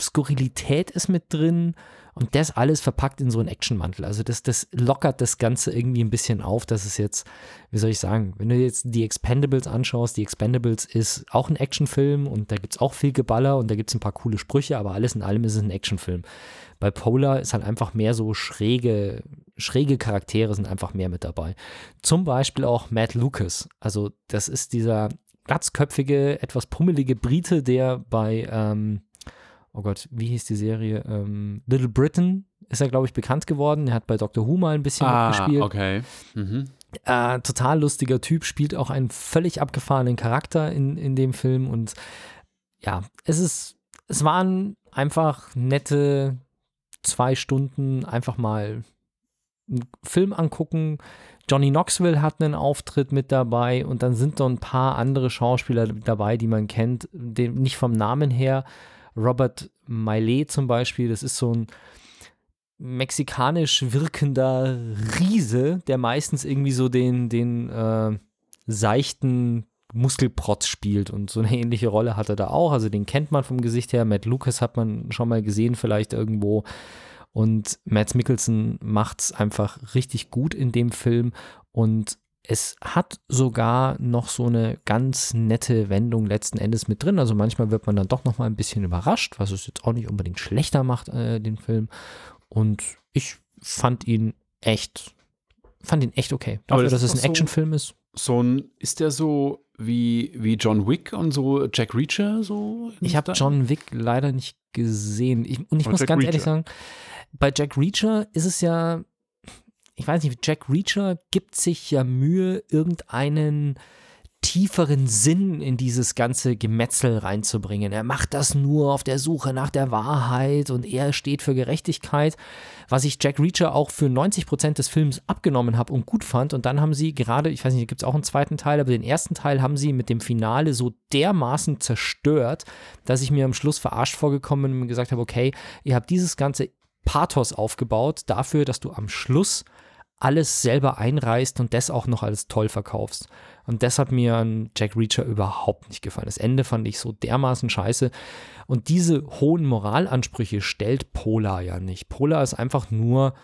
Skurrilität ist mit drin und das alles verpackt in so einen Actionmantel. Also das, das lockert das Ganze irgendwie ein bisschen auf, dass es jetzt, wie soll ich sagen, wenn du jetzt die Expendables anschaust, die Expendables ist auch ein Actionfilm und da gibt es auch viel Geballer und da gibt es ein paar coole Sprüche, aber alles in allem ist es ein Actionfilm. Bei Polar ist halt einfach mehr so schräge, schräge Charaktere sind einfach mehr mit dabei. Zum Beispiel auch Matt Lucas. Also das ist dieser glatzköpfige, etwas pummelige Brite, der bei ähm, oh Gott, wie hieß die Serie? Ähm, Little Britain ist er, glaube ich, bekannt geworden. Er hat bei Doctor Who mal ein bisschen ah, mitgespielt. okay. Mhm. Äh, total lustiger Typ, spielt auch einen völlig abgefahrenen Charakter in, in dem Film und ja, es ist, es waren einfach nette zwei Stunden, einfach mal einen Film angucken. Johnny Knoxville hat einen Auftritt mit dabei und dann sind noch ein paar andere Schauspieler dabei, die man kennt, den, nicht vom Namen her, Robert Miley zum Beispiel, das ist so ein mexikanisch wirkender Riese, der meistens irgendwie so den, den äh, seichten Muskelprotz spielt und so eine ähnliche Rolle hat er da auch. Also den kennt man vom Gesicht her. Matt Lucas hat man schon mal gesehen, vielleicht irgendwo. Und Matt Mickelson macht es einfach richtig gut in dem Film. Und es hat sogar noch so eine ganz nette Wendung letzten Endes mit drin. Also manchmal wird man dann doch noch mal ein bisschen überrascht, was es jetzt auch nicht unbedingt schlechter macht, äh, den Film. Und ich fand ihn echt, fand ihn echt okay. Dafür, das dass es ein so- Actionfilm ist. So ein, ist der so wie, wie John Wick und so Jack Reacher so? Ich habe John Wick leider nicht gesehen. Ich, und ich Aber muss Jack ganz ehrlich Reacher. sagen, bei Jack Reacher ist es ja, ich weiß nicht, Jack Reacher gibt sich ja Mühe, irgendeinen tieferen Sinn in dieses ganze Gemetzel reinzubringen. Er macht das nur auf der Suche nach der Wahrheit und er steht für Gerechtigkeit, was ich Jack Reacher auch für 90 Prozent des Films abgenommen habe und gut fand. Und dann haben sie gerade, ich weiß nicht, gibt es auch einen zweiten Teil, aber den ersten Teil haben sie mit dem Finale so dermaßen zerstört, dass ich mir am Schluss verarscht vorgekommen bin und gesagt habe, okay, ihr habt dieses ganze Pathos aufgebaut dafür, dass du am Schluss alles selber einreißt und das auch noch als toll verkaufst. Und das hat mir an Jack Reacher überhaupt nicht gefallen. Das Ende fand ich so dermaßen scheiße. Und diese hohen Moralansprüche stellt Polar ja nicht. Polar ist einfach nur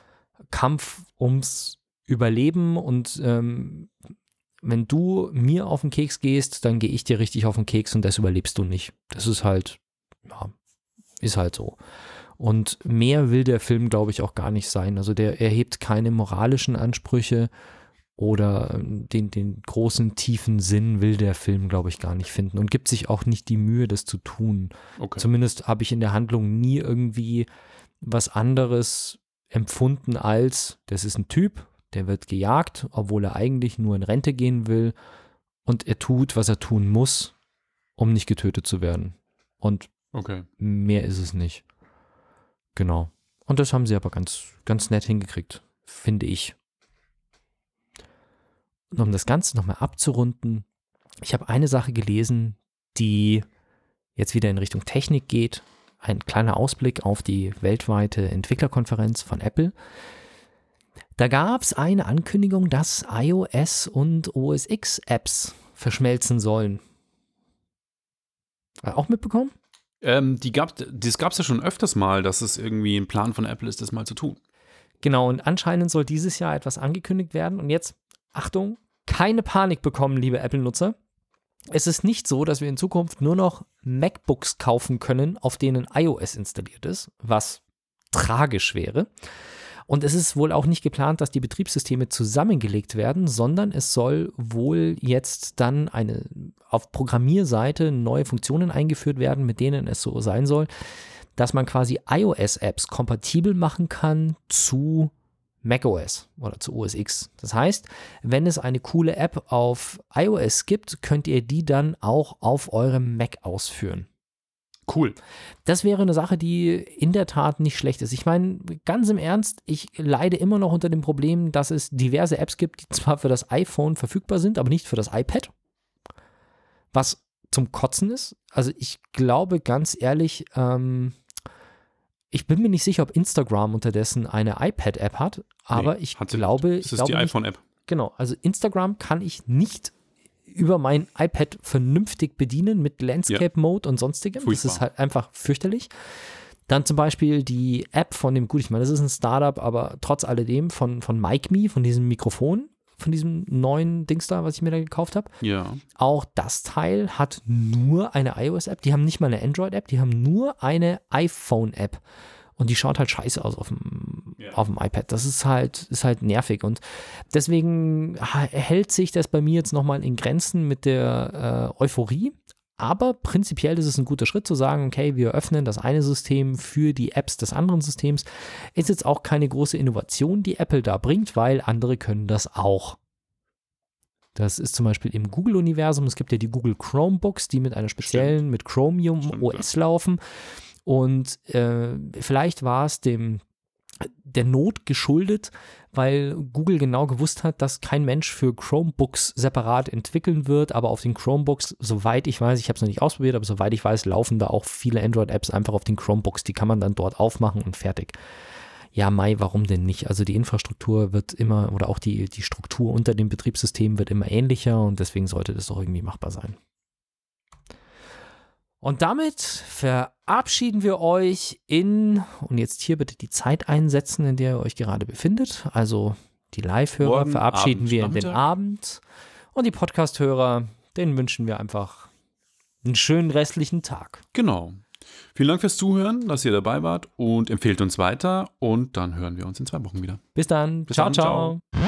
Kampf ums Überleben und ähm, wenn du mir auf den Keks gehst, dann gehe ich dir richtig auf den Keks und das überlebst du nicht. Das ist halt, ja, ist halt so. Und mehr will der Film, glaube ich, auch gar nicht sein. Also der erhebt keine moralischen Ansprüche oder ähm, den, den großen, tiefen Sinn will der Film, glaube ich, gar nicht finden und gibt sich auch nicht die Mühe, das zu tun. Okay. Zumindest habe ich in der Handlung nie irgendwie was anderes empfunden als, das ist ein Typ, der wird gejagt, obwohl er eigentlich nur in Rente gehen will und er tut, was er tun muss, um nicht getötet zu werden. Und okay. mehr ist es nicht. Genau. Und das haben sie aber ganz, ganz nett hingekriegt, finde ich. Und um das Ganze nochmal abzurunden, ich habe eine Sache gelesen, die jetzt wieder in Richtung Technik geht. Ein kleiner Ausblick auf die weltweite Entwicklerkonferenz von Apple. Da gab es eine Ankündigung, dass iOS und OS X Apps verschmelzen sollen. Äh, Auch mitbekommen? Ähm, die gab, das gab es ja schon öfters mal, dass es irgendwie ein Plan von Apple ist, das mal zu tun. Genau, und anscheinend soll dieses Jahr etwas angekündigt werden. Und jetzt, Achtung, keine Panik bekommen, liebe Apple-Nutzer. Es ist nicht so, dass wir in Zukunft nur noch MacBooks kaufen können, auf denen iOS installiert ist, was tragisch wäre. Und es ist wohl auch nicht geplant, dass die Betriebssysteme zusammengelegt werden, sondern es soll wohl jetzt dann eine auf Programmierseite neue Funktionen eingeführt werden, mit denen es so sein soll, dass man quasi iOS-Apps kompatibel machen kann zu macOS oder zu OS X. Das heißt, wenn es eine coole App auf iOS gibt, könnt ihr die dann auch auf eurem Mac ausführen. Cool. Das wäre eine Sache, die in der Tat nicht schlecht ist. Ich meine, ganz im Ernst, ich leide immer noch unter dem Problem, dass es diverse Apps gibt, die zwar für das iPhone verfügbar sind, aber nicht für das iPad. Was zum Kotzen ist. Also ich glaube ganz ehrlich, ähm, ich bin mir nicht sicher, ob Instagram unterdessen eine iPad-App hat, aber Nee, ich hat glaube, Das ist glaube die iPhone-App. Genau, also Instagram kann ich nicht über mein iPad vernünftig bedienen mit Landscape Mode und sonstigem. Das Furchtbar. ist halt einfach fürchterlich. Dann zum Beispiel die App von dem, gut, ich meine, das ist ein Startup, aber trotz alledem von, von MicMe, von diesem Mikrofon, von diesem neuen Dings da, was ich mir da gekauft habe. Ja. Auch das Teil hat nur eine iOS-App. Die haben nicht mal eine Android-App, die haben nur eine iPhone-App. Und die schaut halt scheiße aus auf dem, Ja. Auf dem iPad. Das ist halt, ist halt nervig. Und deswegen hält sich das bei mir jetzt nochmal in Grenzen mit der äh, Euphorie. Aber prinzipiell ist es ein guter Schritt zu sagen, okay, wir öffnen das eine System für die Apps des anderen Systems. Ist jetzt auch keine große Innovation, die Apple da bringt, weil andere können das auch. Das ist zum Beispiel im Google-Universum. Es gibt ja die Google Chromebooks, die mit einer speziellen, mit Chromium Stimmt, OS laufen. Und äh, vielleicht war es dem der Not geschuldet, weil Google genau gewusst hat, dass kein Mensch für Chromebooks separat entwickeln wird, aber auf den Chromebooks, soweit ich weiß, ich habe es noch nicht ausprobiert, aber soweit ich weiß, laufen da auch viele Android-Apps einfach auf den Chromebooks. Die kann man dann dort aufmachen und fertig. Ja, Mai, warum denn nicht? Also die Infrastruktur wird immer, oder auch die, die Struktur unter dem Betriebssystem wird immer ähnlicher und deswegen sollte das doch irgendwie machbar sein. Und damit verabschieden wir euch in, und jetzt hier bitte die Zeit einsetzen, in der ihr euch gerade befindet. Also die Live-Hörer verabschieden Abend, wir in den. Abend. Und die Podcast-Hörer, denen wünschen wir einfach einen schönen restlichen Tag. Genau. Vielen Dank fürs Zuhören, dass ihr dabei wart und empfehlt uns weiter und dann hören wir uns in zwei Wochen wieder. Bis dann. Bis ciao, dann, ciao. ciao.